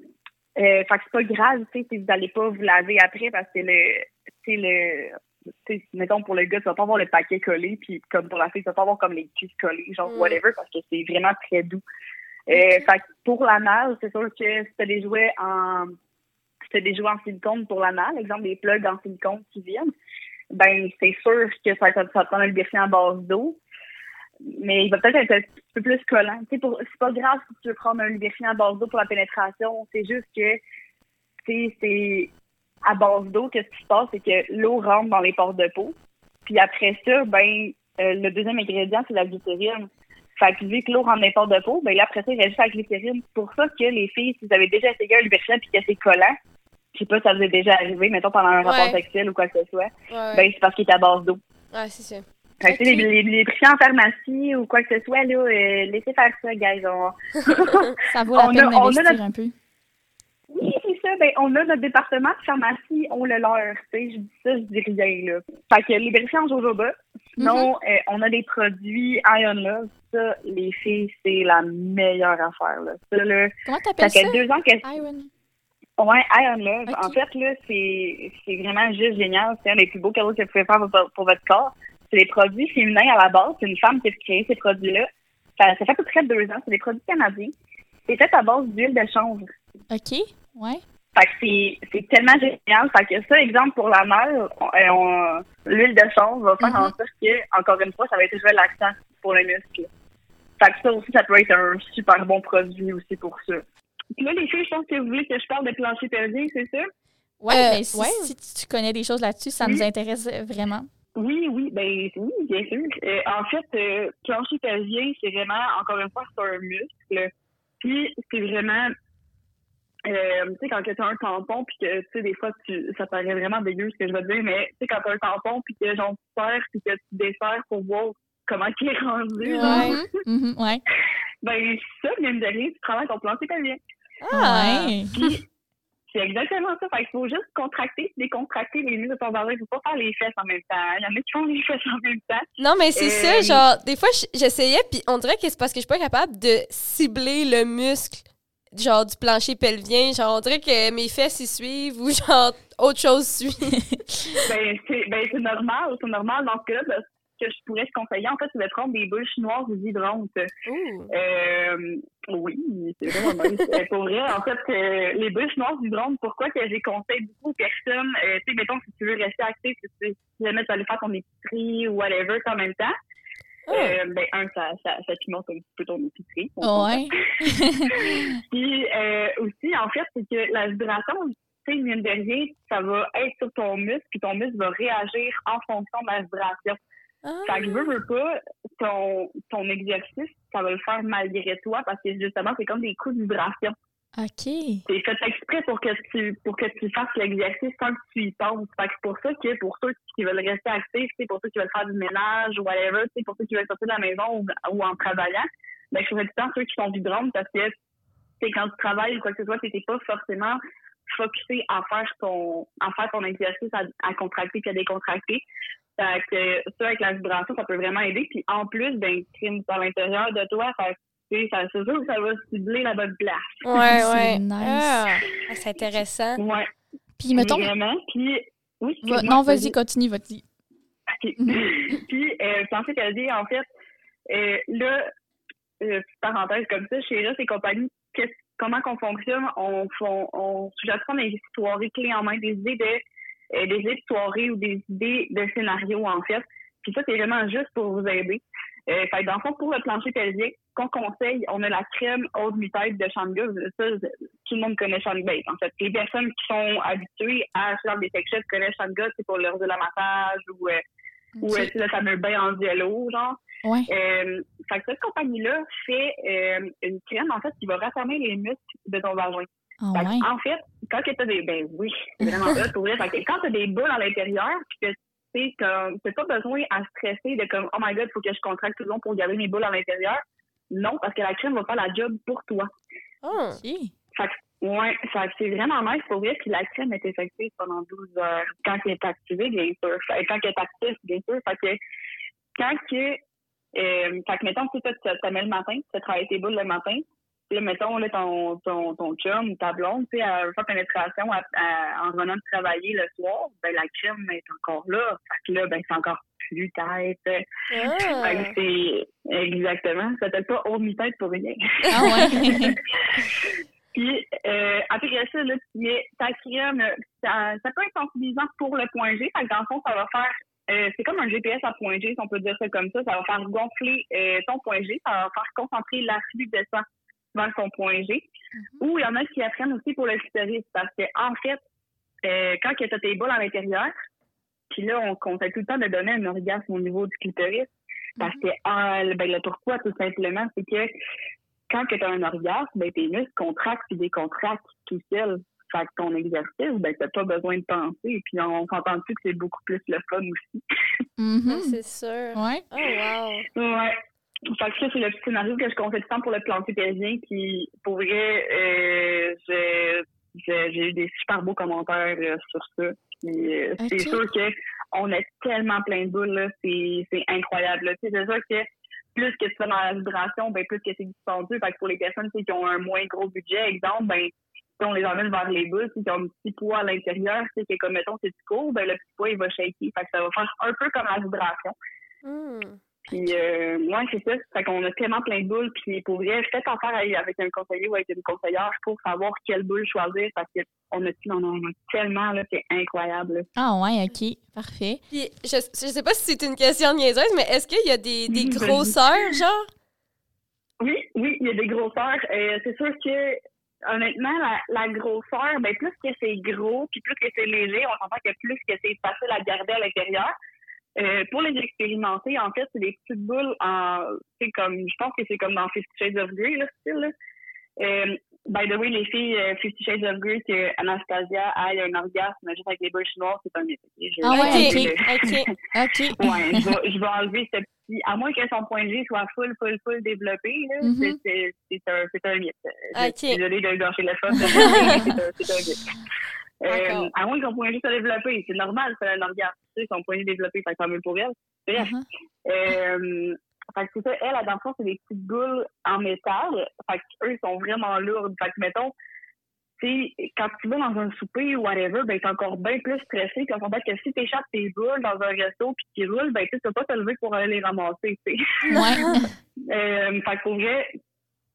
S2: euh, fait que c'est pas grave, tu sais, si vous allez pas vous laver après parce que le, tu sais, le, tu sais, mettons pour le gars, tu vas pas avoir le paquet collé, puis comme pour la fille, tu vas pas avoir comme les cuisses collées, genre
S3: Mm.
S2: whatever, parce que c'est vraiment très doux. Euh, fait que pour l'anal, c'est sûr que si t'as des jouets en, t'as des jouets en silicone pour l'anal, exemple des plugs en silicone qui viennent, ben c'est sûr que ça, ça, prend un lubrifiant à base d'eau. Mais il va peut-être être un petit peu plus collant. C'est pas grave si tu veux prendre un lubrifiant à base d'eau pour la pénétration. C'est juste que c'est à base d'eau, qu'est-ce qui se passe, c'est que l'eau rentre dans les pores de peau. Puis après ça, ben euh, le deuxième ingrédient, c'est la glycérine. Fait que vu que l'eau rentre dans les pores de peau, ben là, après ça, il reste la glycérine. C'est pour ça que les filles, si vous avez déjà essayé un lubrifiant puis que c'est collant, je sais pas si ça vous est déjà arrivé, mettons pendant un rapport sexuel ou quoi que ce soit, ben c'est parce qu'il est à base d'eau.
S3: Ouais, c'est ça.
S2: Fait que, les, les, les en pharmacie ou quoi que ce soit, là, euh, laissez faire ça, guys.
S1: ça vaut la peine d'investir un peu.
S2: Oui, c'est ça. Ben, on a notre département de pharmacie, on le leur. Je dis ça, je dis rien, là. Fait que les en jojoba. Sinon, euh, on a des produits Ion Love. Ça, les filles, c'est la meilleure affaire, là. Ça, là.
S1: Comment t'appelles ça?
S2: Ça? fait deux ans que.
S1: Iron.
S2: Ouais, Iron Love. En fait, là, c'est vraiment juste génial. C'est un des plus beaux cadeaux que vous pouvez faire pour, pour votre corps. C'est des produits féminins à la base. C'est une femme qui a créé ces produits-là. Ça, ça, fait à peu près deux ans. C'est des produits canadiens. C'est fait à base d'huile de chanvre.
S1: OK. Ouais.
S2: Fait que c'est tellement génial. Fait que ça, exemple, pour la mère, euh, l'huile de chanvre va faire en mm-hmm. sorte que, encore une fois, ça va être l'accent pour les muscles. Fait que ça aussi, ça peut être un super bon produit aussi pour ça. Là, les filles, je pense que vous voulez que je parle de plancher pelvien, c'est ça?
S1: Ouais, euh, ben, si, tu connais des choses là-dessus, ça nous intéresse vraiment.
S2: Oui, oui, ben oui, bien sûr. Euh, en fait, euh, plancher pelvien, c'est vraiment, encore une fois, c'est un muscle. Puis c'est vraiment euh, tu sais, quand tu as un tampon, puis que, tu sais, des fois, tu, ça paraît vraiment dégueu ce que je veux dire, mais tu sais, quand tu as un tampon, puis que, genre, tu serres, puis que tu desserres pour voir comment il est rendu,
S1: ouais. Ouais.
S2: Ben, ça, même de rien, tu travailles ton plancher pelvien.
S1: Ah, ouais.
S2: C'est exactement ça. Fait qu'il faut juste contracter, décontracter les muscles de ton vagin. Il faut pas faire les fesses en même temps. Il y en a qui font les fesses en même temps.
S3: Non, mais c'est ça. Euh, genre, des fois, j'essayais, puis on dirait que c'est parce que je suis pas capable de cibler le muscle, genre, du plancher pelvien. Genre, on dirait que mes fesses y suivent ou genre, autre chose suit.
S2: ben, c'est ben, normal. C'est normal dans ce cas-là que je pourrais te conseiller, en fait, c'est de prendre des bouches noires ou hydrantes. Euh, oui, c'est vraiment. Euh, pour vrai, en fait, euh, les bouches noires hydrantes, pourquoi que j'ai conseillé beaucoup aux personnes, euh, tu sais, mettons, si tu veux rester actif, si tu jamais tu aller faire ton épicerie ou whatever en même temps, oh. ben, un, ça, ça, ça pimente un petit peu ton épicerie.
S1: Ouais.
S2: Puis, aussi, en fait, c'est que la vibration, tu sais, mine de rien, ça va être sur ton muscle, puis ton muscle va réagir en fonction de la vibration. Ah. Fait que veux, veux pas, ton, ton exercice, ça va le faire malgré toi parce que justement, c'est comme des coups de vibration.
S1: OK.
S2: C'est fait exprès pour que tu pour que tu fasses l'exercice sans que tu y penses. Fait que c'est pour ça que pour ceux qui veulent rester actifs, c'est pour ceux qui veulent faire du ménage ou whatever, c'est pour ceux qui veulent sortir de la maison ou, en travaillant, ben je ferais du temps ceux qui sont vibrantes parce que c'est quand tu travailles ou quoi que ce soit, t'étais pas forcément focusé à faire ton à faire ton exercice à, à contracter puis à décontracter. Fait que ça, avec la vibration, ça peut vraiment aider. Puis en plus, ben, crime à l'intérieur de toi, ça, c'est sûr que ça va cibler la bonne place.
S3: Ouais, ouais. Nice. Ah, c'est intéressant.
S2: Ouais.
S1: Puis mettons.
S2: Vraiment. Puis, oui.
S1: non, vas-y, continue, vas-y.
S2: OK. puis, euh, pensez qu'elle dit, en fait, euh, là, euh, parenthèse comme ça, chez Russ et compagnie, comment qu'on fonctionne? On, on, on suggère des soirées clés en main, des idées de euh, des idées de soirée ou des idées de scénario, en fait. Puis ça, c'est vraiment juste pour vous aider. Euh, fait dans le fond, pour le plancher pelvien, qu'on conseille, on a la crème haute mi-tête de Shanga. Ça, tout le monde connaît Shanga. En fait, les personnes qui sont habituées à faire des sex connaissent Shanga, c'est pour leur de la massage ou, euh, ou euh, le fameux bain en vélo, genre.
S1: Ouais.
S2: Euh, fait que cette compagnie-là fait euh, une crème, en fait, qui va raffermer les muscles de ton vagin.
S1: Oh,
S2: En fait, quand tu as des. Ben oui, c'est vraiment ça, pour vrai. quand tu as des boules à l'intérieur, puis que tu n'as pas besoin à stresser de comme, oh my god, il faut que je contracte tout le long pour garder mes boules à l'intérieur. Non, parce que la crème va faire la job pour toi.
S3: Oh.
S2: Fait ouais, c'est vraiment nice pour vrai. Puis la crème est effective pendant 12 heures quand elle est activée, bien sûr. Fait, quand elle est active, bien sûr. Fait que quand que. Euh, fait que mettons, tu te mets le matin, tu travailles tes boules le matin, là, mettons, là, ton, ton, ton chum, ta blonde, tu sais, à faire pénétration en revenant de travailler le soir, ben, la crème est encore là. Fait que là, ben, c'est encore plus tête. Ah. c'est, exactement. Ça s'appelle pas haut mi-tête pour rien.
S1: Ah ouais.
S2: Puis, euh, après ça, là, tu mets ta crème, ça, ça peut être sensibilisant pour le point G. Fait que dans le fond, ça va faire euh, c'est comme un GPS à point G, si on peut dire ça comme ça. Ça va faire gonfler euh, ton point G, ça va faire concentrer l'afflux de sang vers ton point G.
S1: Mhm.
S2: Ou il y en a qui apprennent aussi pour le clitoris, parce que en fait, euh, quand tu as tes boules à l'intérieur, puis là, on conseille tout le temps de donner un orgasme au niveau du clitoris, parce que ah, le- ben, le pourquoi, tout simplement, c'est que quand tu as un orgasme, ben, tes muscles contractent puis décontractent tout seuls. Fait que ton exercice, ben, t'as pas besoin de penser. Et puis, on s'entend plus que c'est beaucoup plus le fun aussi.
S1: Mhm.
S3: C'est sûr.
S1: Ouais.
S3: Oh, wow.
S2: Ouais. Fait que ça, c'est le petit scénario que je conseille tout le temps pour le planter périnien. Puis, pour vrai, euh, j'ai eu des super beaux commentaires euh, sur ça. Puis, euh, c'est sûr que on a tellement plein de boules, là. C'est, c'est incroyable, là. C'est sûr que plus que tu fais dans la vibration, ben, plus que c'est dispendieux. Fait que pour les personnes, tu sais, qui ont un moins gros budget, exemple, ben, si on les emmène vers les boules, qui ont un petit poids à l'intérieur, tu sais, que comme, mettons, c'est du court, ben, le petit poids, il va shaker. Fait que ça va faire un peu comme la vibration.
S3: Hmm.
S2: Puis, euh, ouais, c'est ça. Fait qu'on a tellement plein de boules. Puis, pour vrai, faites affaire avec avec un conseiller ou avec une conseillère pour savoir quelle boule choisir parce qu'on a, on en a tellement, là, c'est incroyable. là.
S1: Ah ouais, ok. Parfait.
S3: Puis, je, je sais pas si c'est une question niaiseuse, mais est-ce qu'il y a des, des grosseurs, genre?
S2: Oui, oui, il y a des grosseurs. Euh, c'est sûr que, honnêtement, la, la grosseur, ben, plus que c'est gros, puis plus que c'est léger, on s'entend que plus que c'est facile à garder à l'intérieur. Euh, pour les expérimenter, en fait, c'est des petites boules en, c'est comme, je pense que c'est comme dans Fifty Shades of Grey, là, style, là. Euh, by the way, les filles, euh, Fifty Shades of Grey, que Anastasia aille un orgasme juste avec les boules chinoises, c'est un mythe. ok?
S1: Ah ouais,
S2: je-
S3: ok.
S1: Ok.
S2: Ouais, je vais, je vais enlever ce petit. À moins que son point G soit full, full, full développé, là,
S1: Mhm.
S2: c'est- c'est c'est un, c'est un mythe.
S3: Ok.
S2: suis désolée de gâcher le fun, c'est un, c'est un mythe. Euh, à moins que son point G soit développé, c'est normal, c'est un sais, son point G développé, fait que tant mieux pour elle. Bref.
S1: Mhm.
S2: Euh, fait que c'est ça, elle, dans le fond, c'est des petites boules en métal. Fait qu'eux, ils sont vraiment lourdes. Fait que, mettons, tu quand tu vas dans un souper ou whatever, ben, t'es encore bien plus stressé. Puis s'entend que si t'échappes tes boules dans un resto puis qu'ils roulent, ben, tu peux pas te lever pour aller les ramasser, tu sais.
S1: Ouais.
S2: Euh, fait que pour vrai,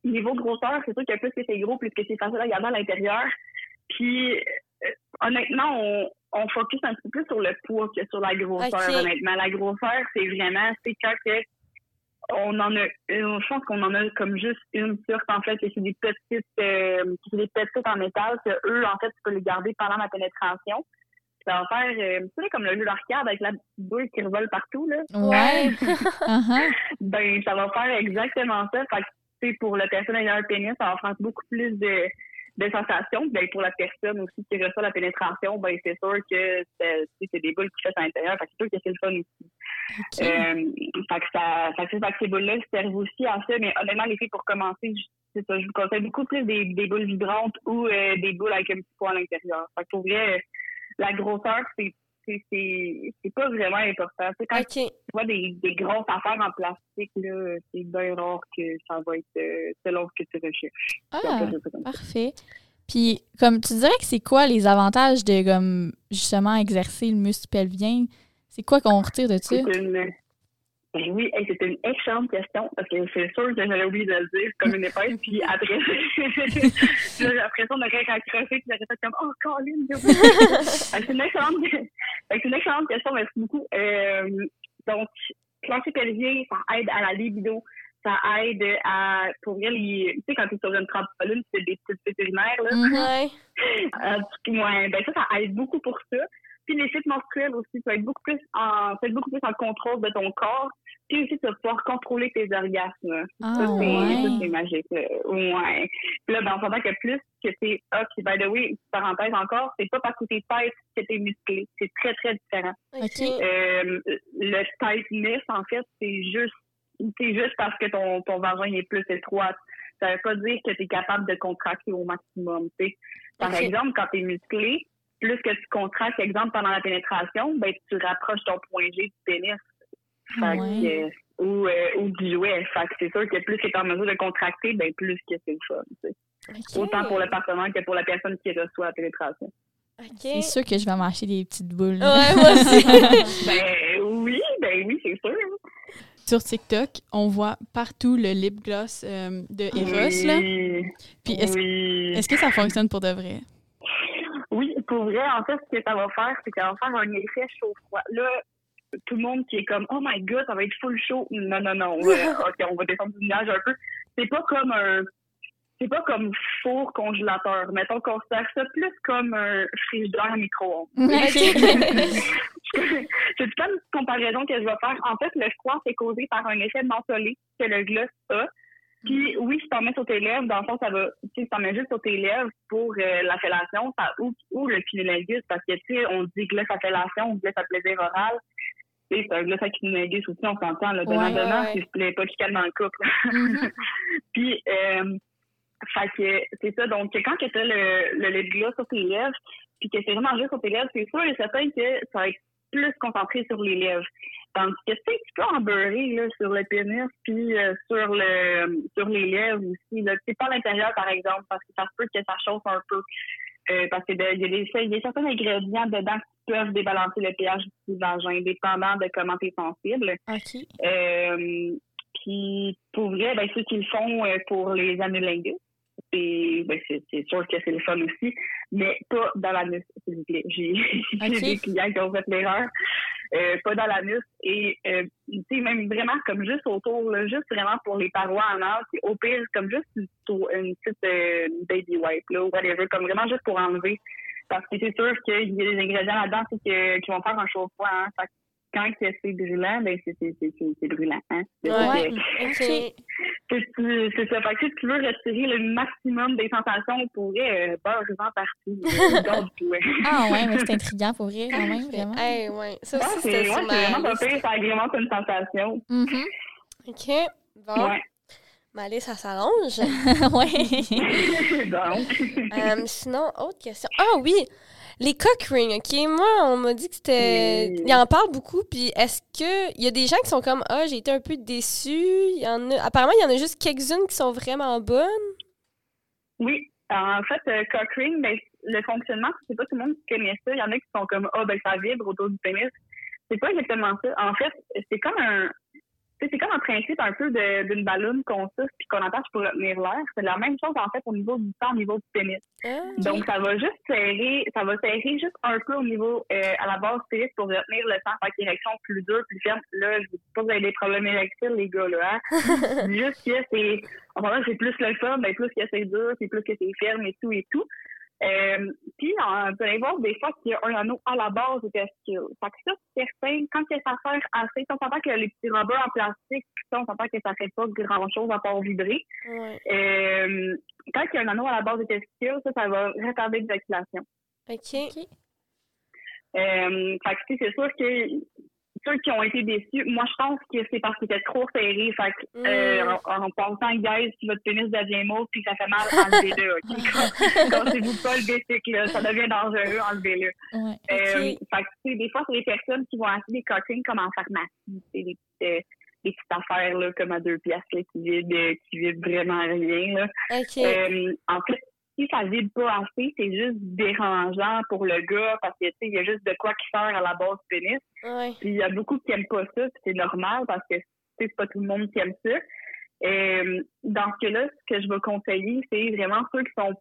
S2: niveau grosseur, c'est sûr que plus que c'est gros, plus que c'est facile à garder à l'intérieur. Puis, honnêtement, on, on focus un petit peu sur le poids que sur la grosseur, honnêtement. La grosseur, c'est vraiment, c'est quand que on en a, une- je pense qu'on en a comme juste une sorte, en fait, que c'est des petites, euh, des petites en métal, que eux, en fait, tu peux les garder pendant la pénétration. Ça va faire, euh, tu sais, comme le jeu d'arcade avec la petite boule qui revole partout, là
S1: Ouais. Uh-huh.
S2: ben ça va faire exactement ça. Fait que, tu sais, pour la personne ayant un pénis, ça va faire beaucoup plus de, de sensations. Ben, pour la personne aussi qui reçoit la pénétration, ben, c'est sûr que c'est des boules qui fait à l'intérieur. Fait c'est sûr que c'est le fun aussi. Euh, fait que ça, fait que, ces boules-là servent aussi à ça. Mais honnêtement, les filles, pour commencer, je- c'est ça, je vous conseille beaucoup plus des, des boules vibrantes ou euh, des boules avec un petit poids à l'intérieur. Fait que pour vrai, la grosseur, c'est c'est pas vraiment important. C'est quand tu vois des, des grosses affaires en plastique, là, c'est bien rare que ça va être euh, selon ce que tu recherches.
S1: Ah, parfait. Puis, comme tu dirais que c'est quoi les avantages de, comme, justement, exercer le muscle pelvien? C'est quoi qu'on retire de ça?
S2: C'est. Ben oui, hey, c'est une excellente question parce que c'est sûr que j'avais oublié de le dire comme une épaisse. Puis après, j'ai l'impression de rien raccrocher puis j'aurais fait comme Oh, Colin, c'est une excellente, c'est une excellente question, merci beaucoup. Euh, donc, plancher pelvien, ça aide à la libido. Ça aide à, pour les, tu sais, quand tu es sur une trampoline, fais des petites vétérinaires, là.
S1: Mhm.
S3: Ouais.
S2: Euh, ouais, ben ça, ça aide beaucoup pour ça. Puis les cycles menstruels aussi, tu vas être beaucoup plus en, tu vas être beaucoup plus en contrôle de ton corps. Puis aussi, tu vas pouvoir contrôler tes orgasmes.
S1: Ah,
S2: ça, c'est,
S1: ouais.
S2: ça, c'est magique. là. Ouais. Puis là, ben, on s'entend que plus que t'es ah, puis by the way, parenthèse encore, c'est pas parce que t'es tête que t'es musclé. C'est très, très différent.
S1: Ok.
S2: Euh, le tightness, en fait, c'est juste, c'est juste parce que ton, ton vagin est plus étroit. Ça veut pas dire que tu es capable de contracter au maximum. tu sais. Par exemple, quand tu es musclé, plus que tu contractes, exemple, pendant la pénétration, ben, tu rapproches ton point G du pénis. Fait
S1: Ouais.
S2: que, ou, euh, ou du jouet. Fait que c'est sûr que plus tu es en mesure de contracter, ben, plus que c'est le fun. tu sais.
S3: Ok.
S2: Autant pour le partenaire que pour la personne qui reçoit la pénétration.
S1: C'est sûr que je vais m'acheter des petites boules.
S3: Ouais, moi aussi.
S2: ben oui, ben oui, c'est sûr.
S4: Sur TikTok, on voit partout le lip gloss euh, de Eros. Là.
S2: Oui.
S4: Puis est-ce
S2: oui.
S4: est-ce que ça fonctionne pour de vrai?
S2: Pour vrai, en fait, ce que ça va faire, c'est que ça va faire un effet chaud-froid. Là, tout le monde qui est comme Oh my god, ça va être full chaud. Non, non, non. ok, on va descendre du nuage un peu. C'est pas comme un. C'est pas comme four congélateur. Mettons qu'on considère ça plus comme un frigidaire micro-ondes. c'est pas une comparaison que je vais faire. En fait, le froid, c'est causé par un effet mentholé que le gloss a. Puis oui, si t'en mets sur tes lèvres, dans le fond, ça va, tu sais, t'en mets juste sur tes lèvres pour euh, la fellation, ça, ou, ou le cunnilingus, parce que, tu sais, on dit gloss à fellation ou gloss à plaisir oral. Tu sais, c'est un gloss à cunnilingus aussi, on s'entend, là, donnant, donnant, si je plais pas calme dans le couple.
S1: Mhm.
S2: Puis, euh, fait que, c'est ça, donc, quand que t'as le, le lip gloss sur tes lèvres, puis que c'est vraiment juste sur tes lèvres, c'est sûr et certain que ça va être plus concentré sur les lèvres. Tandis que c'est un petit peu embeurré là, sur le pénis puis euh, sur le sur les lèvres aussi. C'est pas à l'intérieur, par exemple, parce que ça se peut que ça chauffe un peu. Euh, parce qu'il y, a des- y a certains ingrédients dedans qui peuvent débalancer le pH du vagin, dépendant de comment tu es sensible.
S1: OK.
S2: Euh, puis pour vrai, ben, ceux qui le font euh, pour les anulingus, c'est ben, c'est- sûr que c'est le fun aussi, mais pas dans l'anus, s'il vous plaît. J'ai des clients qui ont fait l'erreur. Euh, pas dans l'anus et euh, tu sais même vraiment comme juste autour là, juste vraiment pour les parois anales puis au pire comme juste une, petite euh, baby wipe là ou whatever comme vraiment juste pour enlever parce que c'est sûr qu'il y a des ingrédients là-dedans qui vont faire un chaud froid hein. Quand c'est brûlant ben c'est c'est c'est c'est- c'est brûlant hein C'est ça
S3: Ouais.
S2: que-
S3: OK.
S2: c'est ça. Fait que si tu veux retirer le maximum des sensations, on pourrait euh, dans tout, ouais.
S1: Ah ouais, mais c'est intriguant pour rire quand même, vraiment.
S3: Hey, ouais. Ça aussi,
S2: c'est ouais, vraiment pas pire, ça agrémente une sensation.
S1: Mhm.
S3: OK. Bon.
S2: Ouais.
S3: Ma liste, ça s'arrange.
S1: ouais.
S2: Donc,
S3: Euh, sinon, autre question. Ah oui, les cock rings, OK? Moi, on m'a dit que c'était... Il en parle beaucoup, puis est-ce que... Il y a des gens qui sont comme, ah, j'ai été un peu déçue? Il y en a... Apparemment, il y en a juste quelques-unes qui sont vraiment bonnes.
S2: oui. En fait, euh, cock ring, ben, le fonctionnement, c'est pas tout le monde qui connaît ça. Il y en a qui sont comme, ah, ben, ça vibre autour du pénis. C'est pas exactement ça. En fait, c'est comme un, c'est comme un principe un peu d'une ballonne qu'on souffle puis qu'on attache pour retenir l'air. C'est la même chose, en fait, au niveau du sang, au niveau du pénis.
S3: Ah,
S2: Donc, ça va juste serrer, ça va serrer juste un peu au niveau, euh, à la base du pénis pour retenir le sang, faire une érection plus dure, plus ferme. Là, je vous dis pas que vous avez des problèmes érectiles, les gars, là, hein. Juste que c'est, enfin, c'est plus le fun, ben, plus que c'est dur, c'est plus que c'est ferme et tout et tout. Euh, puis, en- vous allez voir des fois qu'il y a un anneau à la base des testicules. Fait que ça, c'est certain, quand que ça sert assez, on s'entend que les petits robots en plastique, ça, on s'entend que ça fait pas grand-chose à part vibrer.
S3: ouais.
S2: Euh, quand il y a un anneau à la base des testicules, ça, ça va retarder l'éjaculation.
S3: OK.
S2: Euh, fait que, c'est sûr que ceux qui ont été déçus, moi, je pense que c'est parce qu'ils étaient trop serrés. Fait que, euh,
S3: Mm.
S2: en, en pensant, guys, si votre pénis devient mauve puis ça fait mal, enlevez-le, OK? Cassez-vous pas le bicycle, là. Ça devient dangereux, enlevez-le.
S1: Ouais.
S2: Euh,
S3: Ok.
S2: fait que, tu sais, des fois, c'est des personnes qui vont acheter des cockings comme en pharmacie, c'est des petites, euh, des petites affaires, là, comme à deux piastres, là, qui vident, euh, qui vident vraiment rien, là.
S3: OK.
S2: Euh, en fait, si ça vide pas assez, c'est juste dérangeant pour le gars parce que tu sais, il y a juste de quoi qui sert à la base du pénis.
S3: ouais.
S2: Puis il y a beaucoup qui aiment pas ça, puis c'est normal parce que c'est pas tout le monde qui aime ça. Euh, dans ce cas-là, ce que je vais conseiller, c'est vraiment ceux qui sont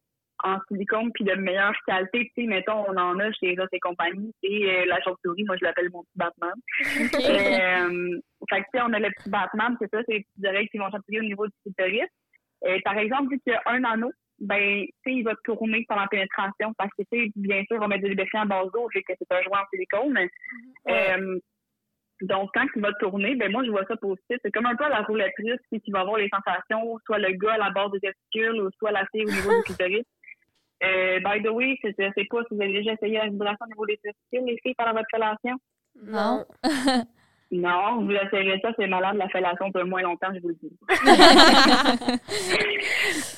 S2: en silicone puis de meilleure qualité. Tu sais, mettons, on en a chez Ross et compagnie, c'est euh, la chauve-souris, moi je l'appelle mon petit Batman. Euh, fait que, tu sais, on a le petit Batman, c'est ça, c'est les petites oreilles qui vont chatouiller au niveau du clitoris. Euh, par exemple, vu qu'il y a un anneau, ben, tu sais, il va tourner pendant la pénétration parce que, tu sais, bien sûr, on va mettre du lubrifiant en base d'eau, vu que c'est un joint en silicone. Euh, donc, quand il va tourner, ben moi, je vois ça positif. C'est comme un peu à la roulette russe, puis qui va avoir les sensations, soit le gars à la base des testicules ou soit la fille au niveau du clitoris. Euh, by the way, c'est c'est pas si vous avez déjà essayé la vibration au niveau des testicules, les filles, pendant votre fellation.
S3: Non.
S2: Non, vous essayez ça, c'est malade, la fellation dure moins longtemps, je vous le dis.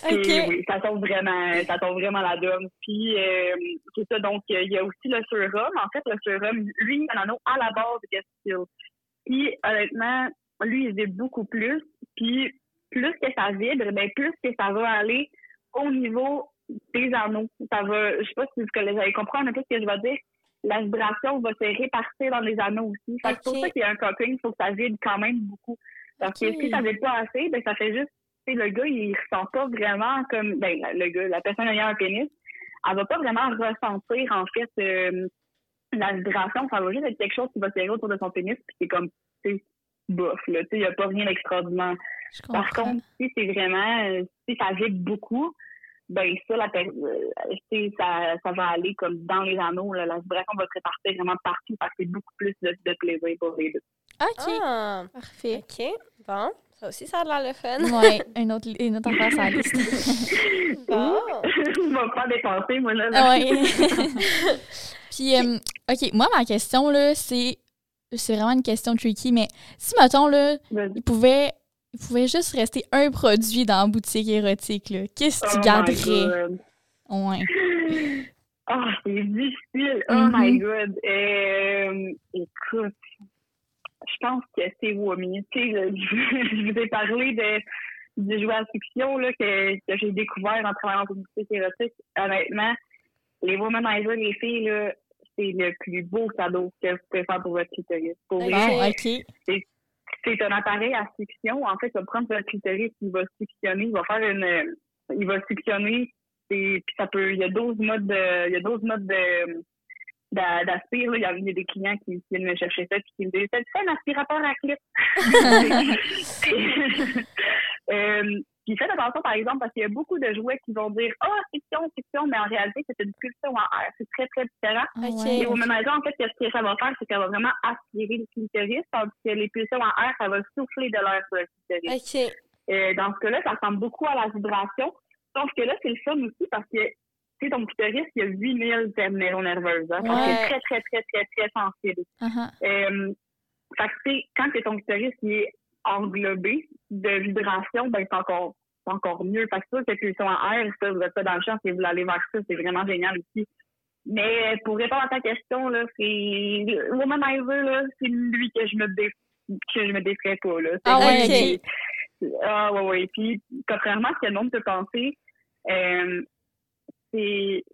S2: Puis,
S3: OK.
S2: oui, ça tombe vraiment, ça tombe vraiment la donne. Puis euh, c'est ça, donc il y a aussi le sérum. En fait, le sérum, lui, il en a à la base des testicules. Puis honnêtement, lui, il vibre beaucoup plus. Puis plus que ça vibre, ben plus que ça va aller au niveau des anneaux. Ça va, je sais pas si vous allez comprendre un peu ce que je vais dire. La vibration va se répartir dans les anneaux aussi. Fait que c'est
S3: Ok.
S2: pour ça qu'il y a un coping, il faut que ça vibre quand même beaucoup. Parce que si ça vibre pas assez, ben ça fait juste tu sais, le gars, il ressent pas vraiment comme, ben, le gars, la personne ayant un pénis, elle va pas vraiment ressentir, en fait, euh, la vibration. Ça va juste être quelque chose qui va serrer autour de son pénis, puis c'est comme, tu sais, bof, là. Tu sais, il n'y a pas rien d'extraordinaire. Par contre, si c'est vraiment, euh, si ça vibre beaucoup, ben ça, la, euh, tu sais, ça, ça va aller comme dans les anneaux. Là, la vibration va se répartir vraiment partout parce que c'est beaucoup plus de, de plaisir pour les deux.
S1: OK,
S3: Ah,
S1: parfait.
S3: OK. Bon, ça aussi, ça a l'air le fun.
S1: Ouais, une autre, une autre affaire sur la liste.
S3: Bon.
S2: Je vais me faire dépenser, moi, là.
S1: Ouais. Puis, euh, OK, moi, ma question, là, c'est... C'est vraiment une question tricky, mais si, mettons, là, il pouvait, il pouvait juste rester un produit dans la boutique érotique, qu'est-ce que tu
S2: Oh my
S1: garderais? Ouais.
S2: Ah, c'est difficile. Oh
S1: Mhm.
S2: my god. Euh, écoute, je pense que c'est Wami. Tu sais, je, vous ai parlé de du jouet à fiction là, que, que j'ai découvert en travaillant en publicité érotique. Honnêtement, les womanizers, les filles, là, c'est le plus beau cadeau que vous pouvez faire pour votre clitoris. Pour
S3: OK.
S2: C'est un appareil à succion. En fait, il va prendre votre clitoris, il va suctionner, il va faire une, euh, il va suctionner. Et puis ça peut, il y a 12 modes de, il y a 12 modes de, d'a- d'aspire. là. Il y, a, il y a des clients qui viennent me chercher ça puis qui me disent, fais un aspirateur à clip. euh, puis faites attention, par exemple, parce qu'il y a beaucoup de jouets qui vont dire, ah, fiction, fiction, mais en réalité, c'est une pulsion en air. C'est très, très différent.
S1: Ah
S3: OK.
S1: ouais.
S2: Les womanizers, en fait, ce que ça va faire, c'est qu'elle va vraiment aspirer le clitoris, tandis que les pulsions en air, ça va souffler de l'air sur le clitoris.
S3: OK.
S2: Euh, dans ce cas-là, ça ressemble beaucoup à la vibration. Sauf que là, c'est le fun aussi parce que, tu sais, ton clitoris, il y a 8000 terminaisons nerveuses. Hein, Donc, c'est très, très, très, très, très sensible.
S1: Uh-huh.
S2: Euh, fait que, tu sais, quand que ton clitoris il est englobé de vibration, ben, c'est encore, c'est encore mieux. Fait que ça, c'est pulsion en air, ça, vous êtes pas dans le champ, si vous aller vers ça, c'est vraiment génial aussi. Mais pour répondre à ta question, là, c'est, Womanizer, là, c'est lui que je me dé, que je me déferais pas, là.
S1: Ah ouais,
S2: lui
S3: ok.
S2: qui- Ah, ouais, ouais. Puis, contrairement à ce que le monde peut penser, euh, c'est,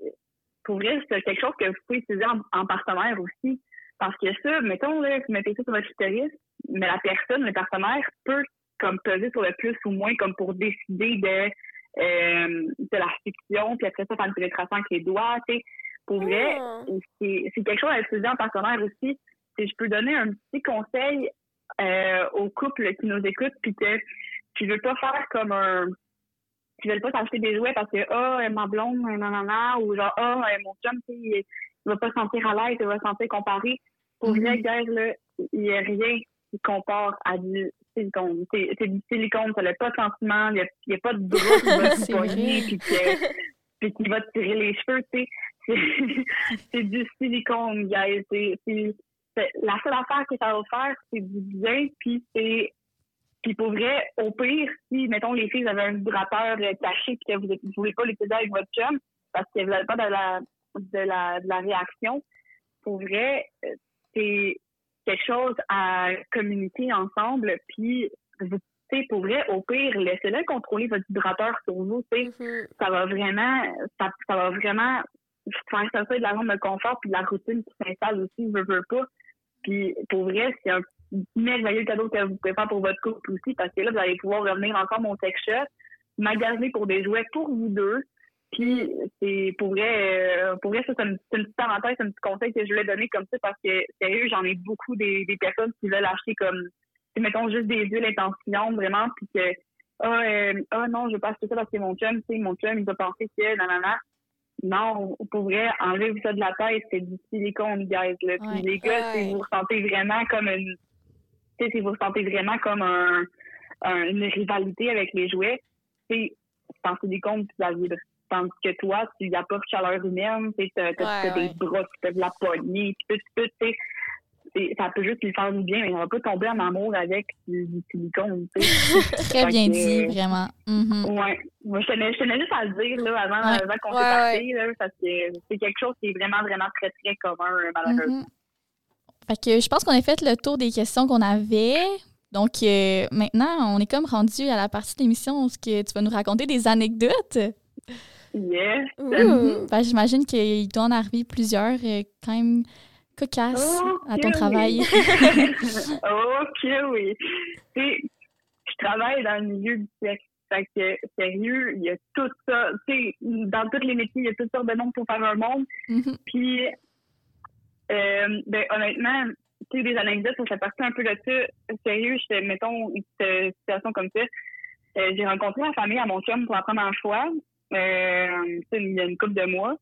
S2: pour vrai, c'est quelque chose que vous pouvez utiliser en, en partenaire aussi. Parce que ça, mettons, là, vous mettez ça sur votre clitoris, mais la personne, le partenaire, peut comme peser sur le plus ou moins comme pour décider de, euh, de la fiction, puis après ça, faire une pénétration avec les doigts, tu sais. Pour vrai,
S3: Ah.
S2: c'est quelque chose à utiliser en partenaire aussi. Si je peux donner un petit conseil euh, aux couples qui nous écoutent, puis que tu veux pas faire comme un tu veux pas t'acheter des jouets parce que ah ma blonde nanana ou genre ah mon chum tu sais, il, il va pas se sentir à l'aise il va se sentir comparé pour
S1: Mhm.
S2: vrai guys là il y a rien qui compare à du silicone. C'est du silicone ça n'a pas de sentiment il y a, pas de bras qui va se poigner puis qui va te tirer les cheveux tu sais. C'est du silicone guys. C'est la seule affaire que ça va faire c'est du bien puis c'est puis pour vrai, au pire, si, mettons, les filles avaient un vibrateur euh, caché puis que vous ne voulez pas l'utiliser avec votre chum parce que vous n'avez pas de la, de, la, de la réaction, pour vrai, euh, c'est quelque chose à communiquer ensemble. Puis, vous, pour vrai, au pire, laissez-le contrôler votre vibrateur sur vous. tu sais.
S3: Mhm.
S2: Ça va vraiment, ça, ça va vraiment faire sortir de la zone de confort puis de la routine qui s'installe aussi, veut, veut pas. Puis, pour vrai, c'est un merveilleux cadeau que vous pouvez faire pour votre couple aussi, parce que là, vous allez pouvoir revenir ensemble au sex shop, magasiner pour des jouets pour vous deux. Puis, c'est pour vrai, euh, pour vrai, ça, c'est une, petite parenthèse, c'est un petit conseil que je voulais donner comme ça, parce que, sérieux, j'en ai beaucoup des, des personnes qui veulent acheter comme, mettons, juste des huiles intensifiantes, vraiment, puis que, ah, euh, ah non, je veux pas acheter ça parce que mon chum, tu sais, mon chum, il va penser que, nanana. Non, pour vrai, enlevez ça de la tête, c'est du silicone, guys, là. Puis
S1: Ouais.
S2: les gars,
S3: Ouais.
S2: si vous ressentez vraiment comme une, tu sais, si vous ressentez vraiment comme un, un- une rivalité avec les jouets, c'est c'est en silicone puis ça vibre. Tandis que toi, tu y apportes chaleur humaine, tu
S3: Ouais,
S2: t'as
S3: ouais.
S2: des bras, tu fais de la poignée, puis tout, tout, tu sais. Ça peut juste lui faire du bien, mais on va pas tomber en amour avec du, du silicone, tu sais.
S1: Très bien
S2: que,
S1: dit, vraiment. Mhm.
S2: Ouais. Moi, je tenais, je tenais juste à le dire, là, avant,
S1: Ouais.
S2: avant qu'on
S3: Ouais,
S2: partir, là, parce que c'est quelque chose qui est vraiment, vraiment très, très commun, euh, malheureusement.
S1: Mhm. Fait que je pense qu'on a fait le tour des questions qu'on avait. Donc euh, maintenant, on est comme rendu à la partie de l'émission où tu vas nous raconter des anecdotes.
S2: Yes.
S3: Ouh.
S1: Fait que J'imagine qu'il doit en arriver plusieurs euh, quand même cocasses à ton travail.
S2: ok, oui. Tu sais, je travaille dans le milieu du sexe. Fait que, sérieux, il y a tout ça. Tu sais, dans tous les métiers, il y a toutes sortes de noms pour faire un monde.
S1: Mhm.
S2: Puis, euh, ben, honnêtement, tu sais, des anecdotes, ça fait partie un peu de ça. Sérieux, mettons, une petite situation comme ça. Euh, j'ai rencontré la famille à mon chum pour la première fois, euh, tu sais, il y a une couple de mois.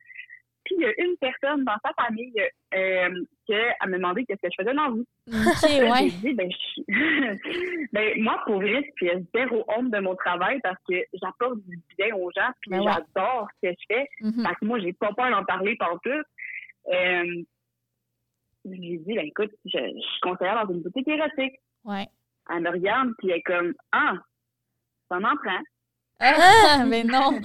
S2: Puis, il y a une personne dans sa famille euh, qui a me demandé qu'est-ce que je faisais dans la vie.
S1: OK, ouais.
S2: J'ai dit, ben, je- ben, moi, pour vrai, j'ai zéro honte de mon travail parce que j'apporte du bien aux gens, puis
S1: Ben ouais.
S2: j'adore ce que je fais.
S1: Mhm.
S2: Fait que moi, j'ai pas peur d'en parler partout. Euh, j'ai dit, ben, écoute, je, je suis conseillère dans une boutique érotique.
S1: Ouais.
S2: Elle me regarde, puis elle est comme, ah, ça m'en prend.
S1: Ah, mais non.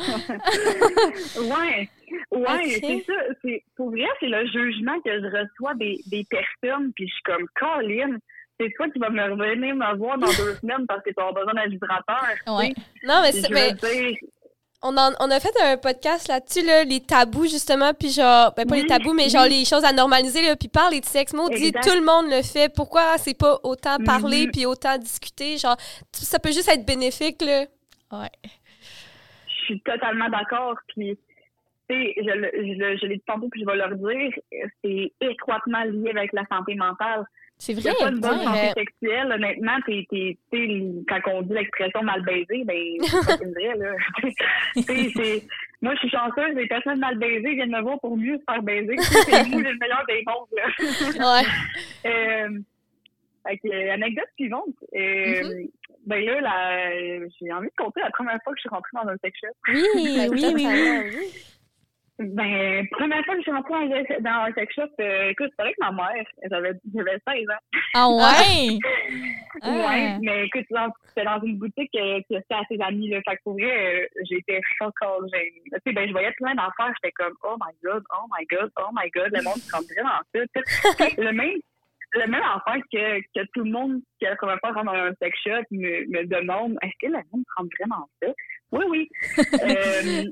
S2: ouais, ouais, c'est ça. C'est, pour vrai, c'est le jugement que je reçois des, des personnes, puis je suis comme, Colin, c'est toi qui vas me revenir me voir dans deux semaines parce que tu as besoin d'un vibrateur.
S1: Ouais.
S3: Non, mais, c'est- mais
S2: dire,
S3: on, en- on a fait un podcast là-dessus, là, les tabous, justement, puis genre, ben pas les tabous, mais
S2: oui.
S3: genre les choses à normaliser, là, puis parler de sexe. Moi, on dit tout le monde le fait. Pourquoi c'est pas autant parler
S2: Mhm.
S3: puis autant discuter? Genre, ça peut juste être bénéfique, là.
S2: je suis totalement d'accord. Puis, tu sais, je, je, je l'ai dit tantôt, puis je vais leur dire, c'est étroitement lié avec la santé mentale.
S1: C'est vrai.
S2: pas de bonne
S1: ouais,
S2: santé
S1: euh,
S2: sexuelle, honnêtement, t'es, t'es, quand on dit l'expression mal baisée, ben, c'est une vraie, là. Moi, je suis chanceuse, les personnes mal baisées viennent me voir pour mieux se faire baiser. C'est nous, le meilleur des mondes, là.
S3: Ouais.
S2: Euh, fait que, euh, anecdote suivante. Euh,
S1: Mm-hmm.
S2: Ben là, la- j'ai envie de compter la première fois que je suis rentrée dans un sex shop.
S1: Oui, oui, oui, oui.
S2: Ben, première fois que je suis rentrée dans un- dans un sex shop, euh, écoute, c'est vrai que ma mère, j'avais, j'avais 16 ans.
S1: Ah ouais?
S2: Ouais,
S1: Ah.
S2: mais écoute, c'était dans une boutique euh, qui était à ses amis, là. Fait que pour vrai, euh, j'étais encore gênée. Tu sais, ben, je voyais plein d'affaires, j'étais comme, oh my god, oh my god, oh my god, le monde se rentrait dans ça. le même, le même affaire que, que tout le monde qui a la première fois rentre dans un sex shop me, me demande, est-ce que le monde prend vraiment ça? Oui, oui. euh,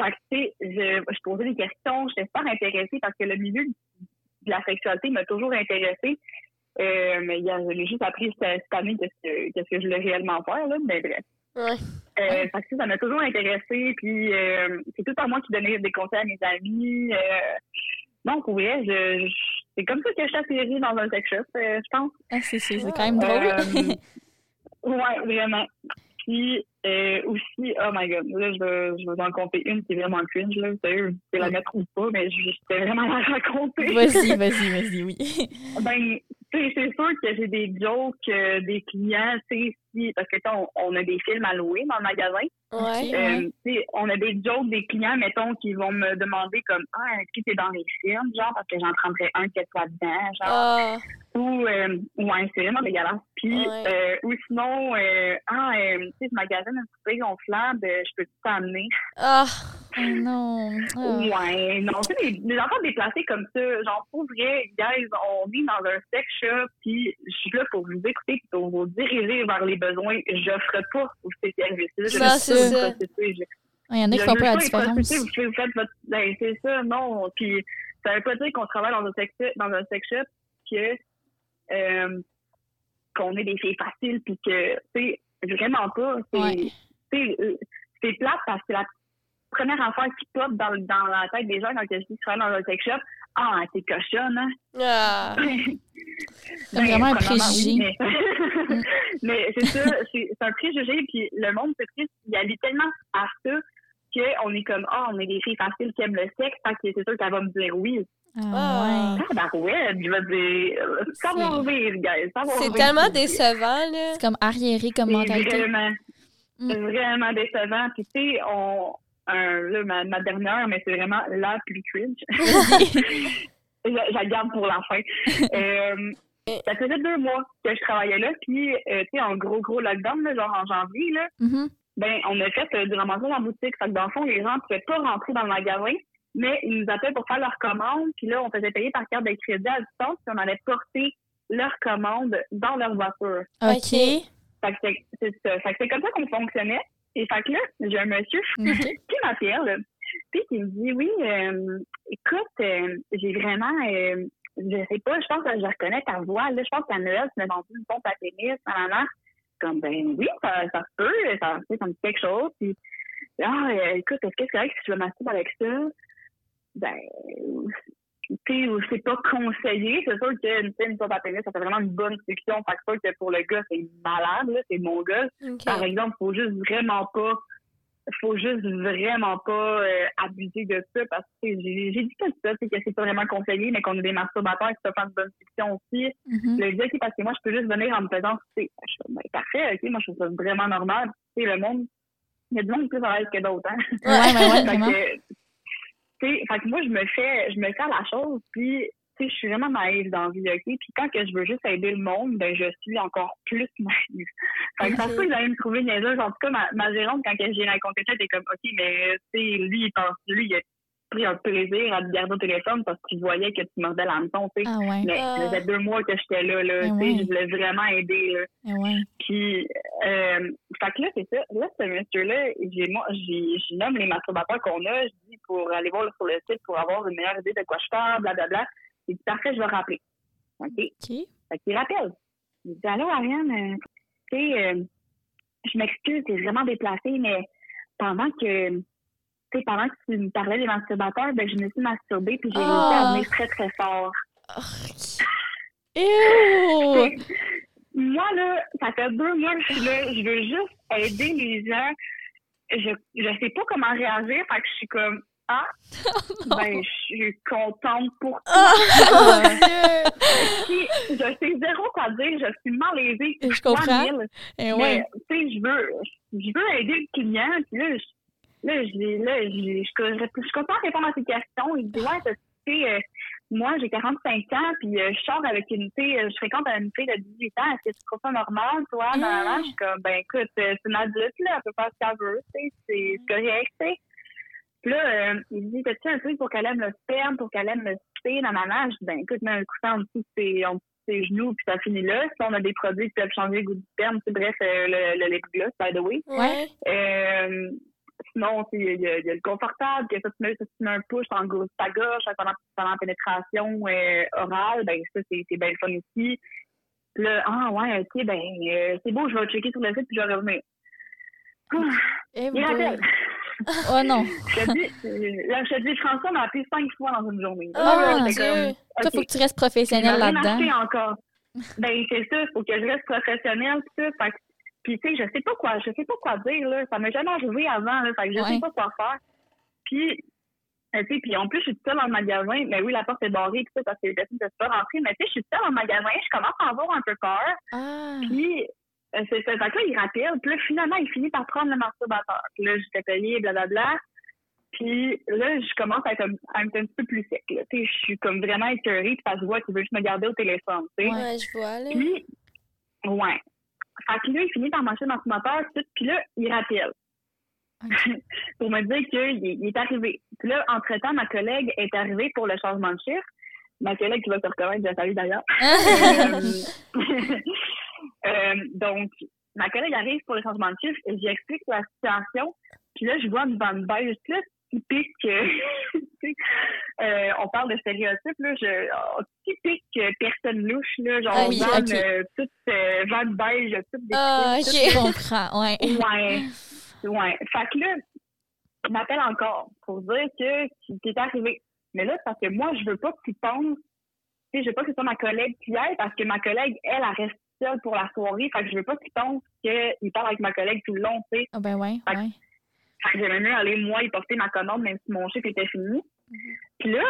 S2: fait que, tu sais, je, je posais des questions, j'étais super intéressée parce que le milieu de la sexualité m'a toujours intéressée. Euh, mais a- j'ai juste appris cette, cette année qu'est-ce que, qu'est-ce que je voulais réellement faire, là. Mais bref.
S3: Ouais.
S2: Euh, que ça, ça m'a toujours intéressée. Puis euh, c'est tout à moi qui donnais des conseils à mes amis. Euh, non, pour vrai, je, je- c'est comme ça que je suis atterrie dans un sex shop, euh, je pense.
S1: Ah, c'est, c'est, c'est quand même drôle.
S2: Euh, ouais, vraiment. Puis euh, aussi, oh my god, là, je vais, je en compter une qui est vraiment cringe, là. Sérieux, je vais la mettre ou pas, mais je je vais vraiment la raconter.
S1: Vas-y, vas-y, vas-y, oui.
S2: Ben, c'est sûr que j'ai des jokes euh, des clients, tu sais, parce que on, on a des films à louer dans le magasin.
S3: Ouais.
S2: Euh, on a des jokes des clients, mettons, qui vont me demander comme Ah, est-ce que t'es dans les films, genre, parce que j'en prendrais un que toi dedans, genre.
S3: Ah,
S2: Ou euh, ouais, c'est vraiment dégueulasse. Puis
S3: Ouais.
S2: euh, ou sinon euh, Ah, tu sais, je magasine un poupée gonflable, euh, je peux t'amener.
S3: ah,
S1: Oh non. Ah.
S2: Ouais, non, tu sais, des enfants déplacés comme ça, genre, pour vrai, guys, on est dans un sex shop, puis je suis là pour vous écouter, pour vous diriger vers les besoins. J'offre pas services-là. Je
S3: Ça, c'est ça.
S1: Il y en a qui font pas la différence.
S2: Vous, vous faites votre... Ben, c'est ça, non. Puis ça veut pas dire qu'on travaille dans un sex, dans un sex shop que euh, qu'on est des filles faciles, puis que, tu sais, vraiment pas. C'est
S1: Ouais.
S2: euh, c'est plate parce que la première affaire qui pop dans, dans la tête des gens quand je dis travaille dans un sex shop, ah, t'es cochonne, hein?
S3: ah.
S1: C'est vraiment un préjugé.
S2: oui, mais mais c'est ça, c'est c'est un préjugé, puis le monde se triste, il allie tellement à ça qu'on est comme, ah, on est des filles faciles qui aiment le sexe, fait que c'est sûr qu'elle va me dire oui.
S1: Ah, ouais.
S2: Ah, ben ouais, je vais dire, ça va rire, guys, ça va
S3: C'est tellement décevant, là.
S1: C'est comme arriéré comme
S2: C'est
S1: mentalité.
S2: vraiment,
S1: Mm.
S2: c'est vraiment décevant. Puis tu sais, on, un, là, ma, ma dernière, mais c'est vraiment la plus cringe. je, je la garde pour la fin. euh, ça faisait deux mois que je travaillais là, puis euh, tu sais, en gros, gros lockdown, là, genre en janvier, là,
S1: Mhm.
S2: ben, on a fait euh, du ramassage en boutique. Fait que dans le fond, les gens ne pouvaient pas rentrer dans le magasin, mais ils nous appelaient pour faire leur commande. Puis là, on faisait payer par carte de crédit à distance, puis on allait porter leur commande dans leur voiture.
S1: OK.
S2: Fait que c'est c'est ça. Fait que c'est comme ça qu'on fonctionnait. Et fait que là, j'ai un monsieur qui m'appelle, puis qui me dit oui, euh, écoute, euh, j'ai vraiment, euh, je sais pas, je pense que je reconnais ta voix. Là, je pense qu'à Noël, tu m'as vendu une pompe à tennis, nanana. comme, ben oui, ça, ça se peut, ça, ça me dit quelque chose. Puis, ah, euh, écoute, est-ce que c'est correct si je me masturbe avec ça? Ben, tu sais, c'est pas conseillé. C'est sûr que une, une fois par pénis, ça fait vraiment une bonne séduction. Fait que c'est sûr que pour le gars, c'est malade, là, c'est mon gars. Par exemple, faut juste vraiment pas faut juste vraiment pas euh, abuser de ça parce que j'ai j'ai dit tout ça, c'est que c'est pas vraiment conseillé, mais qu'on a des masturbateurs qui se font une bonne fiction aussi.
S1: Mhm.
S2: Le dit, OK, parce que moi, je peux juste venir en me faisant, comme, ben, parfait, OK, moi, je trouve ça vraiment normal. Tu sais, le monde, il y a du monde plus à l'aise que d'autres, hein.
S1: Ouais, ouais, ouais,
S2: Fait
S1: vraiment.
S2: que, tu sais, fait que moi, je me fais, je me fais à la chose, puis, tu sais, je suis vraiment naïve dans la vie, OK? Puis quand que je veux juste aider le monde, ben, je suis encore plus naïve. Fait que peut que j'allais me trouver niaiseuse. En tout cas, ma, ma gérante, quand j'ai raconté ça, elle était comme, OK, mais, tu sais, lui, il pense, lui, il a pris un plaisir à te garder au téléphone parce qu'il voyait que tu mordais l'hameçon, tu sais.
S1: Ah ouais,
S2: Mais ça faisait deux mois que j'étais là, là.
S1: Ah
S2: tu sais,
S1: ouais.
S2: je voulais vraiment aider, là.
S1: ah ouais.
S2: Puis, euh, fait que là, c'est ça. Là, ce monsieur-là, j'ai, moi, j'ai, je nomme les masturbateurs qu'on a. Je dis pour aller voir sur le site pour avoir une meilleure idée de quoi je parle, blablabla. Il dit, parfait, je vais rappeler. OK?
S1: OK.
S2: Fait qu'il rappelle. Il dit, allô, Ariane, euh, tu sais, euh, je m'excuse, c'est vraiment déplacé, mais pendant que, pendant que tu me parlais des masturbateurs, ben, je me suis masturbée puis j'ai réussi
S1: Ah.
S2: à venir très, très fort.
S1: Ew!
S2: Moi, là, ça fait deux mois que je suis là. Je veux juste aider les gens. Je, je sais pas comment réagir. Fait que je suis comme, ah, ben, je suis contente pour toi.
S3: Oh Dieu!
S2: Je sais zéro quoi dire. Je suis malaisée.
S1: Je comprends. Eh
S2: Mais, tu sais, je veux, je veux aider le client. Puis là, je, là, je, là, je, je, je, je, suis contente de répondre à ses questions. Il dit, ouais, tu sais, euh, moi, j'ai 45 ans, puis euh, je sors avec une fille, euh, je fréquente une fille de 18 ans. Est-ce que tu trouves ça normal, toi?
S1: Ah.
S2: Maman, je suis comme, ben écoute, euh, c'est une adulte, là, elle peut faire ce qu'elle veut, tu sais, c'est c'est correct, tu sais. Puis là, euh, il dit, t'as-tu un truc pour qu'elle aime le sperme, pour qu'elle aime le ma main? Je dis, ben écoute, mets un coussin en dessous de ses, genoux, puis ça finit là. Si on a des produits qui peuvent changer le goût du sperme, tu bref, euh, le, le lip gloss, by the way.
S3: Ouais.
S2: Euh, sinon, il y, a- il y a le confortable, que ça, tu mets, ça, tu mets un push en gauche, ta gauche pendant, pendant la pénétration euh, orale, ben ça, c'est c'est bien le fun aussi. Puis là, ah ouais, ok, ben euh, c'est beau, je vais checker sur le site puis je vais revenir. Ah,
S1: Eh
S2: il
S1: boy.
S2: rappelle.
S1: Oh non.
S2: Je te dis, euh, là, je te dis, François m'a appelé cinq fois dans une journée.
S3: Oh
S1: Ah,
S3: mon
S2: j'étais
S3: Dieu!
S1: Toi, faut que tu restes professionnel là-dedans.
S2: encore. Ben, c'est ça, faut que je reste professionnel, pis ça. Fait que- puis, tu sais, je sais pas quoi, je sais pas quoi dire, là. Ça m'est jamais arrivé avant, là. Fait que je
S1: Ouais.
S2: sais pas quoi faire. Puis, euh, tu sais, puis en plus, je suis seule dans le magasin. Mais oui, la porte est barrée, pis ça, parce que les personnes ne peuvent pas rentrer. Mais tu sais, je suis seule dans le magasin, je commence à avoir un peu peur.
S1: Ah.
S2: Puis, euh, c'est ça. Fait que là, il rappelle. Puis là, finalement, il finit par prendre le masturbateur. Puis là, j'étais payée, blablabla. Puis là, je commence à être un, à être un petit peu plus sec. Là. Tu sais, je suis comme vraiment écœurée. Puis ça se voit qu'il veut juste me garder au téléphone. Tu sais.
S1: Ouais.
S3: Ouais, je vois, là.
S2: Puis, ouais. Fait que là, il finit par marcher dans son moteur. Tout, puis là, il rappelle. pour me dire qu'il est, arrivé. Puis là, entre-temps, ma collègue est arrivée pour le changement de chiffre. Ma collègue qui va se reconnaître, je la salue d'ailleurs. Euh, euh, donc, ma collègue arrive pour le changement de chiffre et j'explique la situation. Puis là, je vois une bande beige là, typique. euh, tu on parle de stéréotypes, là. Je, oh, typique personne louche, là. Genre,
S1: Ah oui,
S2: van,
S1: ok.
S2: euh, toute euh, beige, toute
S3: Ah,
S2: décrite,
S1: Je comprends, ouais.
S2: Ouais. Ouais. Fait que là, il m'appelle encore pour dire que qu'il est arrivé. Mais là, c'est parce que moi, je veux pas qu'il pense, tu sais, je veux pas que ce soit ma collègue qui aille parce que ma collègue, elle, elle reste seule pour la soirée. Fait que je veux pas qu'il pense qu'il parle avec ma collègue tout le long, tu sais.
S1: Ah ben ouais,
S2: Fait que-
S1: ouais.
S2: Fait que j'aimais mieux aller, moi, y porter ma commande, même si mon chiffre était fini. Puis là,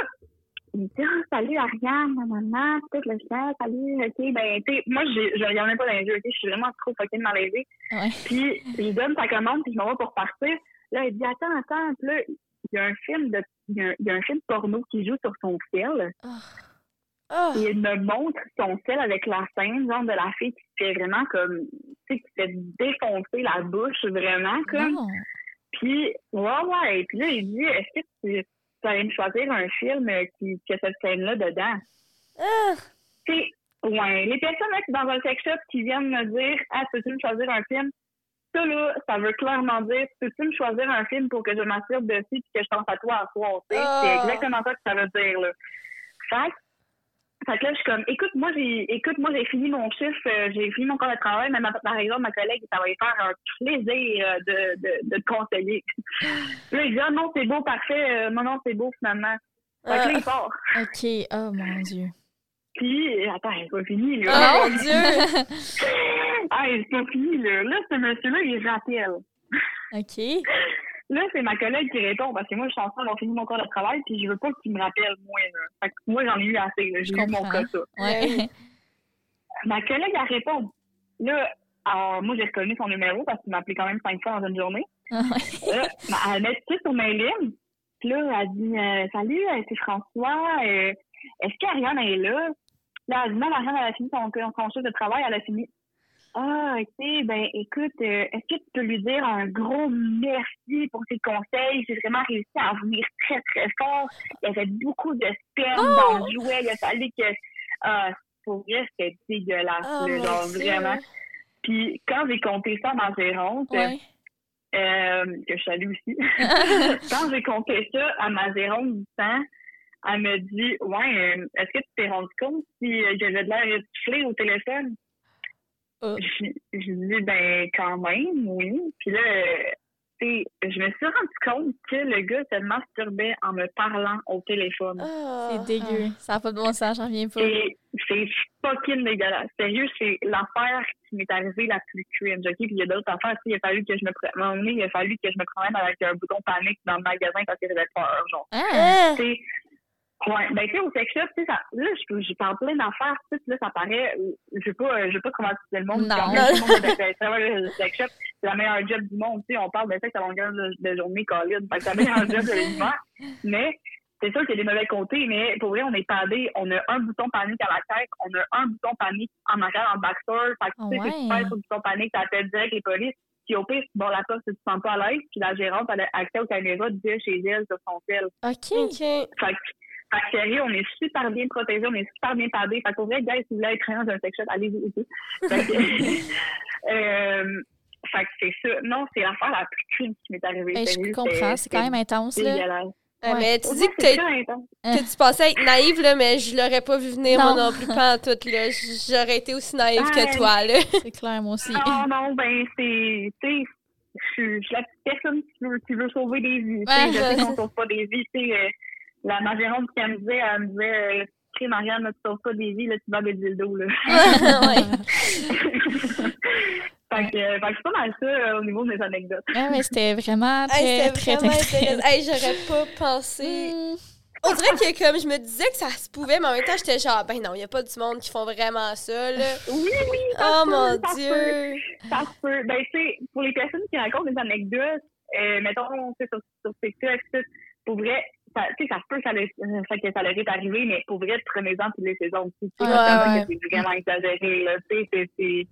S2: il me dit, ah, salut Ariane, maman, tout le chien, salut, ok, ben, tu sais, moi, je regarde même pas dans les yeux, ok, je suis vraiment trop fucking malaisée.
S1: Ouais.
S2: Puis, il donne sa commande, puis je m'en vais pour partir. Là, il dit, attends, attends, puis là, il y a un film de, il y a un, il y a un film porno qui joue sur son fil.
S3: Ah,
S2: Et il me montre son fil avec la scène, genre, de la fille qui fait vraiment comme, tu sais, qui fait défoncer la bouche, vraiment, comme.
S1: Non.
S2: Puis, ouais, ouais. Puis là, il dit, est-ce que tu, tu allais me choisir un film euh, qui, qui a cette scène-là dedans?
S3: ah,
S2: Tu sais, ouais, les personnes là, qui dans un sex shop qui viennent me dire, ah, peux-tu me choisir un film? Ça, là, ça veut clairement dire, peux-tu me choisir un film pour que je m'assure dessus et que je pense à toi à soir?
S3: Ah.
S2: C'est exactement ça que ça veut dire, là. Fait fait que là, je suis comme, écoute, moi, j'ai, écoute, moi, j'ai fini mon chiffre, euh, j'ai fini mon corps de travail, mais ma- par exemple, ma collègue, ça va lui faire un plaisir euh, de, de, de te conseiller. là, il dit, ah non, c'est beau, parfait, euh, non, non, c'est beau, finalement. Fait que là,
S3: Ah.
S2: il part.
S1: OK. Oh mon Dieu.
S2: Puis, attends, c'est pas fini, là.
S3: Oh mon Dieu!
S2: Ah, c'est pas fini, là. Là, ce monsieur-là, il rappelle.
S1: OK.
S2: Là, c'est ma collègue qui répond parce que moi, je suis en train d'avoir fini mon corps de travail puis je veux pas qu'il me rappelle, moi. Là. Fait que moi, j'en ai eu assez. là. J'ai eu mon
S1: comprends.
S2: cas, ça.
S1: Ouais.
S2: Ma collègue, elle répond. Là, alors, moi, j'ai reconnu son numéro parce qu'il m'a appelé quand même cinq fois dans une journée.
S1: Ah ouais.
S2: Là, elle met tout sur ma ligne. Puis là, elle dit euh, Salut, euh, c'est François. euh, Est-ce qu'Ariane est là? Là, elle dit Non, Ariane, elle a fini son, son de travail. Elle a fini. Ah, ok, ben écoute, euh, est-ce que tu peux lui dire un gros merci pour ses conseils? J'ai vraiment réussi à venir très, très fort. Il y avait beaucoup de sperme dans le jouet. Il a fallu que. Ah, pour vrai, c'était dégueulasse,
S3: Oh
S2: là, genre vraiment. Puis quand j'ai compté ça gérante,
S1: Ouais.
S2: euh, que je salue aussi, quand j'ai compté ça à ma gérante du temps, elle me dit Ouais, euh, est-ce que tu t'es rendu compte si euh, j'avais de l'air essoufflé au téléphone?
S1: Oh.
S2: Je je dis ben quand même, oui. Puis là, euh, tu sais, je me suis rendu compte que le gars se masturbait en me parlant au téléphone.
S3: Ah.
S1: C'est dégueu. Ça n'a pas de bon sens, j'en reviens pas.
S2: C'est c'est fucking dégueulasse. Sérieux, c'est l'affaire qui m'est arrivée la plus cringe. OK? Puis il y a d'autres affaires. Il a fallu que je me pre- à un moment donné, il a fallu que je me promène avec un bouton panique dans le magasin parce que j'avais peur. Genre.
S1: Ah!
S2: Sais, Ouais, ben tu sais, au sex shop, tu sais, ça, là, je, je parle plein d'affaires, tu sais, là, ça paraît, je veux pas, je veux pas traumatiser le monde,
S1: Non.
S2: quand même, le monde qui travaille le sex shop, c'est la meilleure job du monde, tu sais, on parle de sexe à longueur de, de journée, Colin, fait que c'est la meilleure job de l'univers, mais c'est sûr qu'il y a des mauvais côtés, mais pour vrai, on est padé, on a un bouton panique à la tête, on a un bouton panique en arrière, en backstore, fait que tu sais,
S1: Ouais.
S2: si tu passes sur le bouton panique, t'appelles direct les polices, puis au pire, bon, la porte, tu te sens pas à l'aise, puis la gérante, elle a accès aux caméras de chez elle sur son tel.
S1: OK.
S3: OK.
S2: Fait que, fait que sérieux, on est super bien protégés, on est super bien padés. Fait que pour vrai, guys, si vous voulez être dans un sex shop, allez-y aussi. Fait que, euh, fait que c'est ça. Non, c'est l'affaire la plus crime qui m'est arrivée. Sérieux,
S1: je comprends, c'est quand même intense, là.
S3: Ah,
S1: Ouais.
S3: mais tu dis
S2: moi,
S3: que, que tu pensais être naïve, là, mais je l'aurais pas vu venir, moi
S1: Non.
S3: non plus, pas en tout. Là. J'aurais été aussi naïve que toi. Là.
S1: C'est clair, moi aussi.
S2: Non, non, ben, c'est, tu sais, je suis je suis la petite personne qui veut, qui veut sauver des vies. tu sais.
S1: Ouais,
S2: je sais qu'on sauve pas des vies, tu sais. La, ma gérante, qui me disait, elle me disait, euh, Crée, Marianne, là, tu sauves pas des vies, là, tu vas des dildos, là.
S3: ouais.
S2: fait que, euh, fait que c'est pas mal ça euh, au niveau de mes anecdotes.
S1: Ouais, mais c'était vraiment très,
S3: Hey,
S1: très,
S3: vraiment
S1: très.
S3: Hey, j'aurais pas pensé.
S1: Hmm.
S3: On dirait que comme je me disais que ça se pouvait, mais en même temps, j'étais genre, ben non, il n'y a pas du monde qui font vraiment ça, là.
S2: Oui, oui, ça
S3: Oh
S2: se
S3: mon
S2: peut, ça se peut.
S3: Dieu!
S2: Ça se peut. Ben, tu sais, pour les personnes qui racontent des anecdotes, euh, mettons, tu sais, sur, sur TikTok, tout, pour vrai, ça, tu sais, ça se peut ça, leur- euh, fait que ça leur est arrivé, mais pour vrai, prenez-en toutes les saisons aussi. Tu sais,
S1: Ouais, ouais.
S2: que c'est vraiment exagéré, là. Tu sais, c'est, c'est,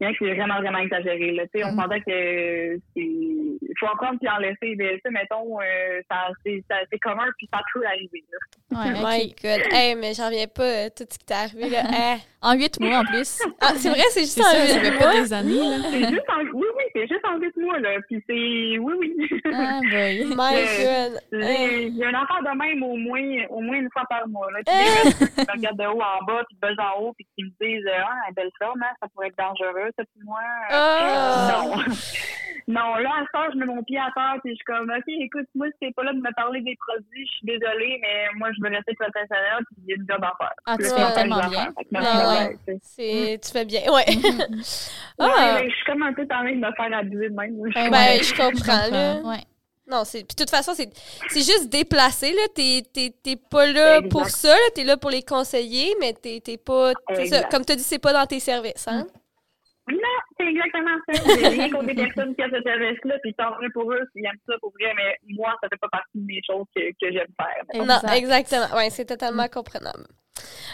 S2: il y en a qui c'est vraiment, vraiment exagéré, là. Tu sais, on
S1: Mm.
S2: s'entend que c'est, faut en prendre puis en laisser. Mais, tu sais, mettons, euh, ça, c'est, ça, c'est commun puis ça peut arriver, là.
S1: Ouais,
S3: Oh my god. Hey, mais j'en reviens pas, euh, tout ce qui t'est arrivé, là. Hein.
S1: En huit mois, en plus.
S3: Ah, c'est vrai, c'est juste
S4: C'est
S3: un
S4: ça, ça
S3: huit
S4: fait
S3: mois?
S4: pas des années, là.
S2: C'est juste en, oui, c'est juste en huit mois, là. Puis c'est, oui, oui.
S1: Ah, boy.
S3: My god. Hein.
S2: J'ai un enfant de même au moins, au moins une fois par mois. Là. Gens qui me regardent de haut en bas, puis de bas en haut, puis qui me disent Ah, belle femme, hein, ça pourrait être dangereux, ça, puis moi. euh,
S3: Oh.
S2: Non. non, là, à ce je mets mon pied à terre, puis je suis comme OK, écoute, moi, si t'es pas là de me parler des produits, je suis désolée, mais moi, je veux rester professionnelle, puis j'ai une job à faire.
S1: Ah, tu
S3: fais
S1: tellement bien.
S3: Ah,
S2: ouais.
S3: Tu fais bien, ouais. Ah.
S2: je suis comme un peu tannée de me faire abuser de même.
S1: Ouais,
S3: Ben,
S1: ouais.
S3: je comprends, là.
S1: Ouais.
S3: Non, c'est. Puis de toute façon, c'est, c'est juste déplacé, là. T'es, t'es, t'es pas là
S2: Exact.
S3: pour ça, là. T'es là pour les conseiller, mais t'es, t'es pas. c'est ça,
S2: Exact.
S3: comme tu dit, c'est pas dans tes services, hein?
S2: Non, c'est exactement ça. J'ai rien contre des personnes qui ont ce service-là, puis tant mieux pour eux s'ils aiment ça pour vrai, mais moi, ça fait pas partie de mes choses que, que j'aime faire.
S1: Exact.
S3: Non, exactement. Ouais, c'est totalement comprenable.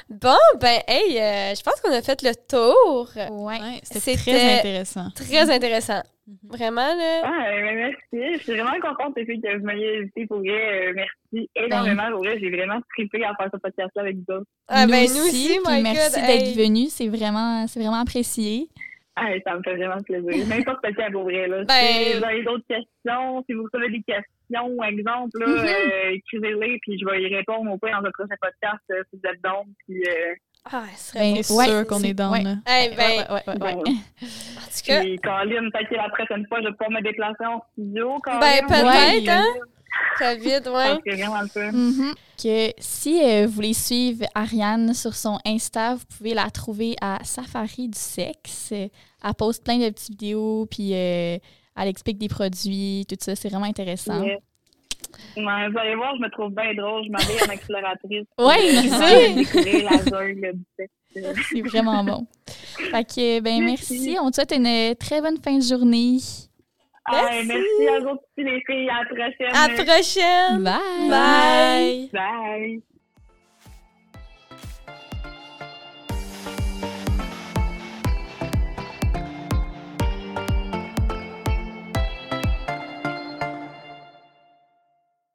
S3: Bon, ben, hey, euh, je pense qu'on a fait le tour.
S1: Ouais.
S4: Ouais, c'était très intéressant.
S3: Très intéressant. Vraiment, là.
S2: Ah, euh, merci. Je suis vraiment contente que vous m'ayez invité pour vrai. Euh, merci énormément. Pour vrai, j'ai vraiment trippé à faire ce podcast-là avec vous. autres.
S3: Ah,
S1: nous
S3: ben,
S1: aussi,
S3: nous aussi,
S1: puis
S3: my
S1: merci d'être
S3: hey.
S1: venu. C'est vraiment, c'est vraiment apprécié.
S2: Ah, ça me fait vraiment plaisir. N'importe quel pour vrai. Là.
S3: Ben-
S2: Si vous avez d'autres questions, si vous recevez des questions, questions, exemple, là,
S1: Mhm.
S2: euh, écrivez-les, puis je vais y répondre au point dans un prochain podcast euh, si vous êtes donc. Puis, euh,
S3: Ah, ce serait
S1: Ben, ouais,
S4: sûr qu'on est dans.
S1: ouais.
S4: là.
S3: Eh ben,
S1: Ouais, ouais, ouais, ouais, ouais.
S3: en tout cas,
S2: Colin, peut-être que la prochaine fois, je vais pouvoir me déplacer en studio. Colin.
S3: ben peut-être,
S1: Ouais.
S3: hein? COVID,
S2: Ça
S3: ouais.
S2: le.
S1: Mhm. Que si euh, vous voulez suivre Ariane sur son Insta, vous pouvez la trouver à Safari du sexe. Elle poste plein de petites vidéos, puis euh, elle explique des produits, tout ça. C'est vraiment intéressant.
S2: Ouais, vous allez voir, je me trouve bien drôle. Je m'habille en accélératrice. Sexe.
S1: C'est vraiment bon. Fait que, ben, merci.
S2: Merci.
S1: On te souhaite une très bonne fin de journée.
S2: Ah,
S3: Merci.
S2: merci à vous aussi, les filles. À la prochaine.
S3: À la prochaine!
S1: Bye!
S3: Bye!
S2: Bye.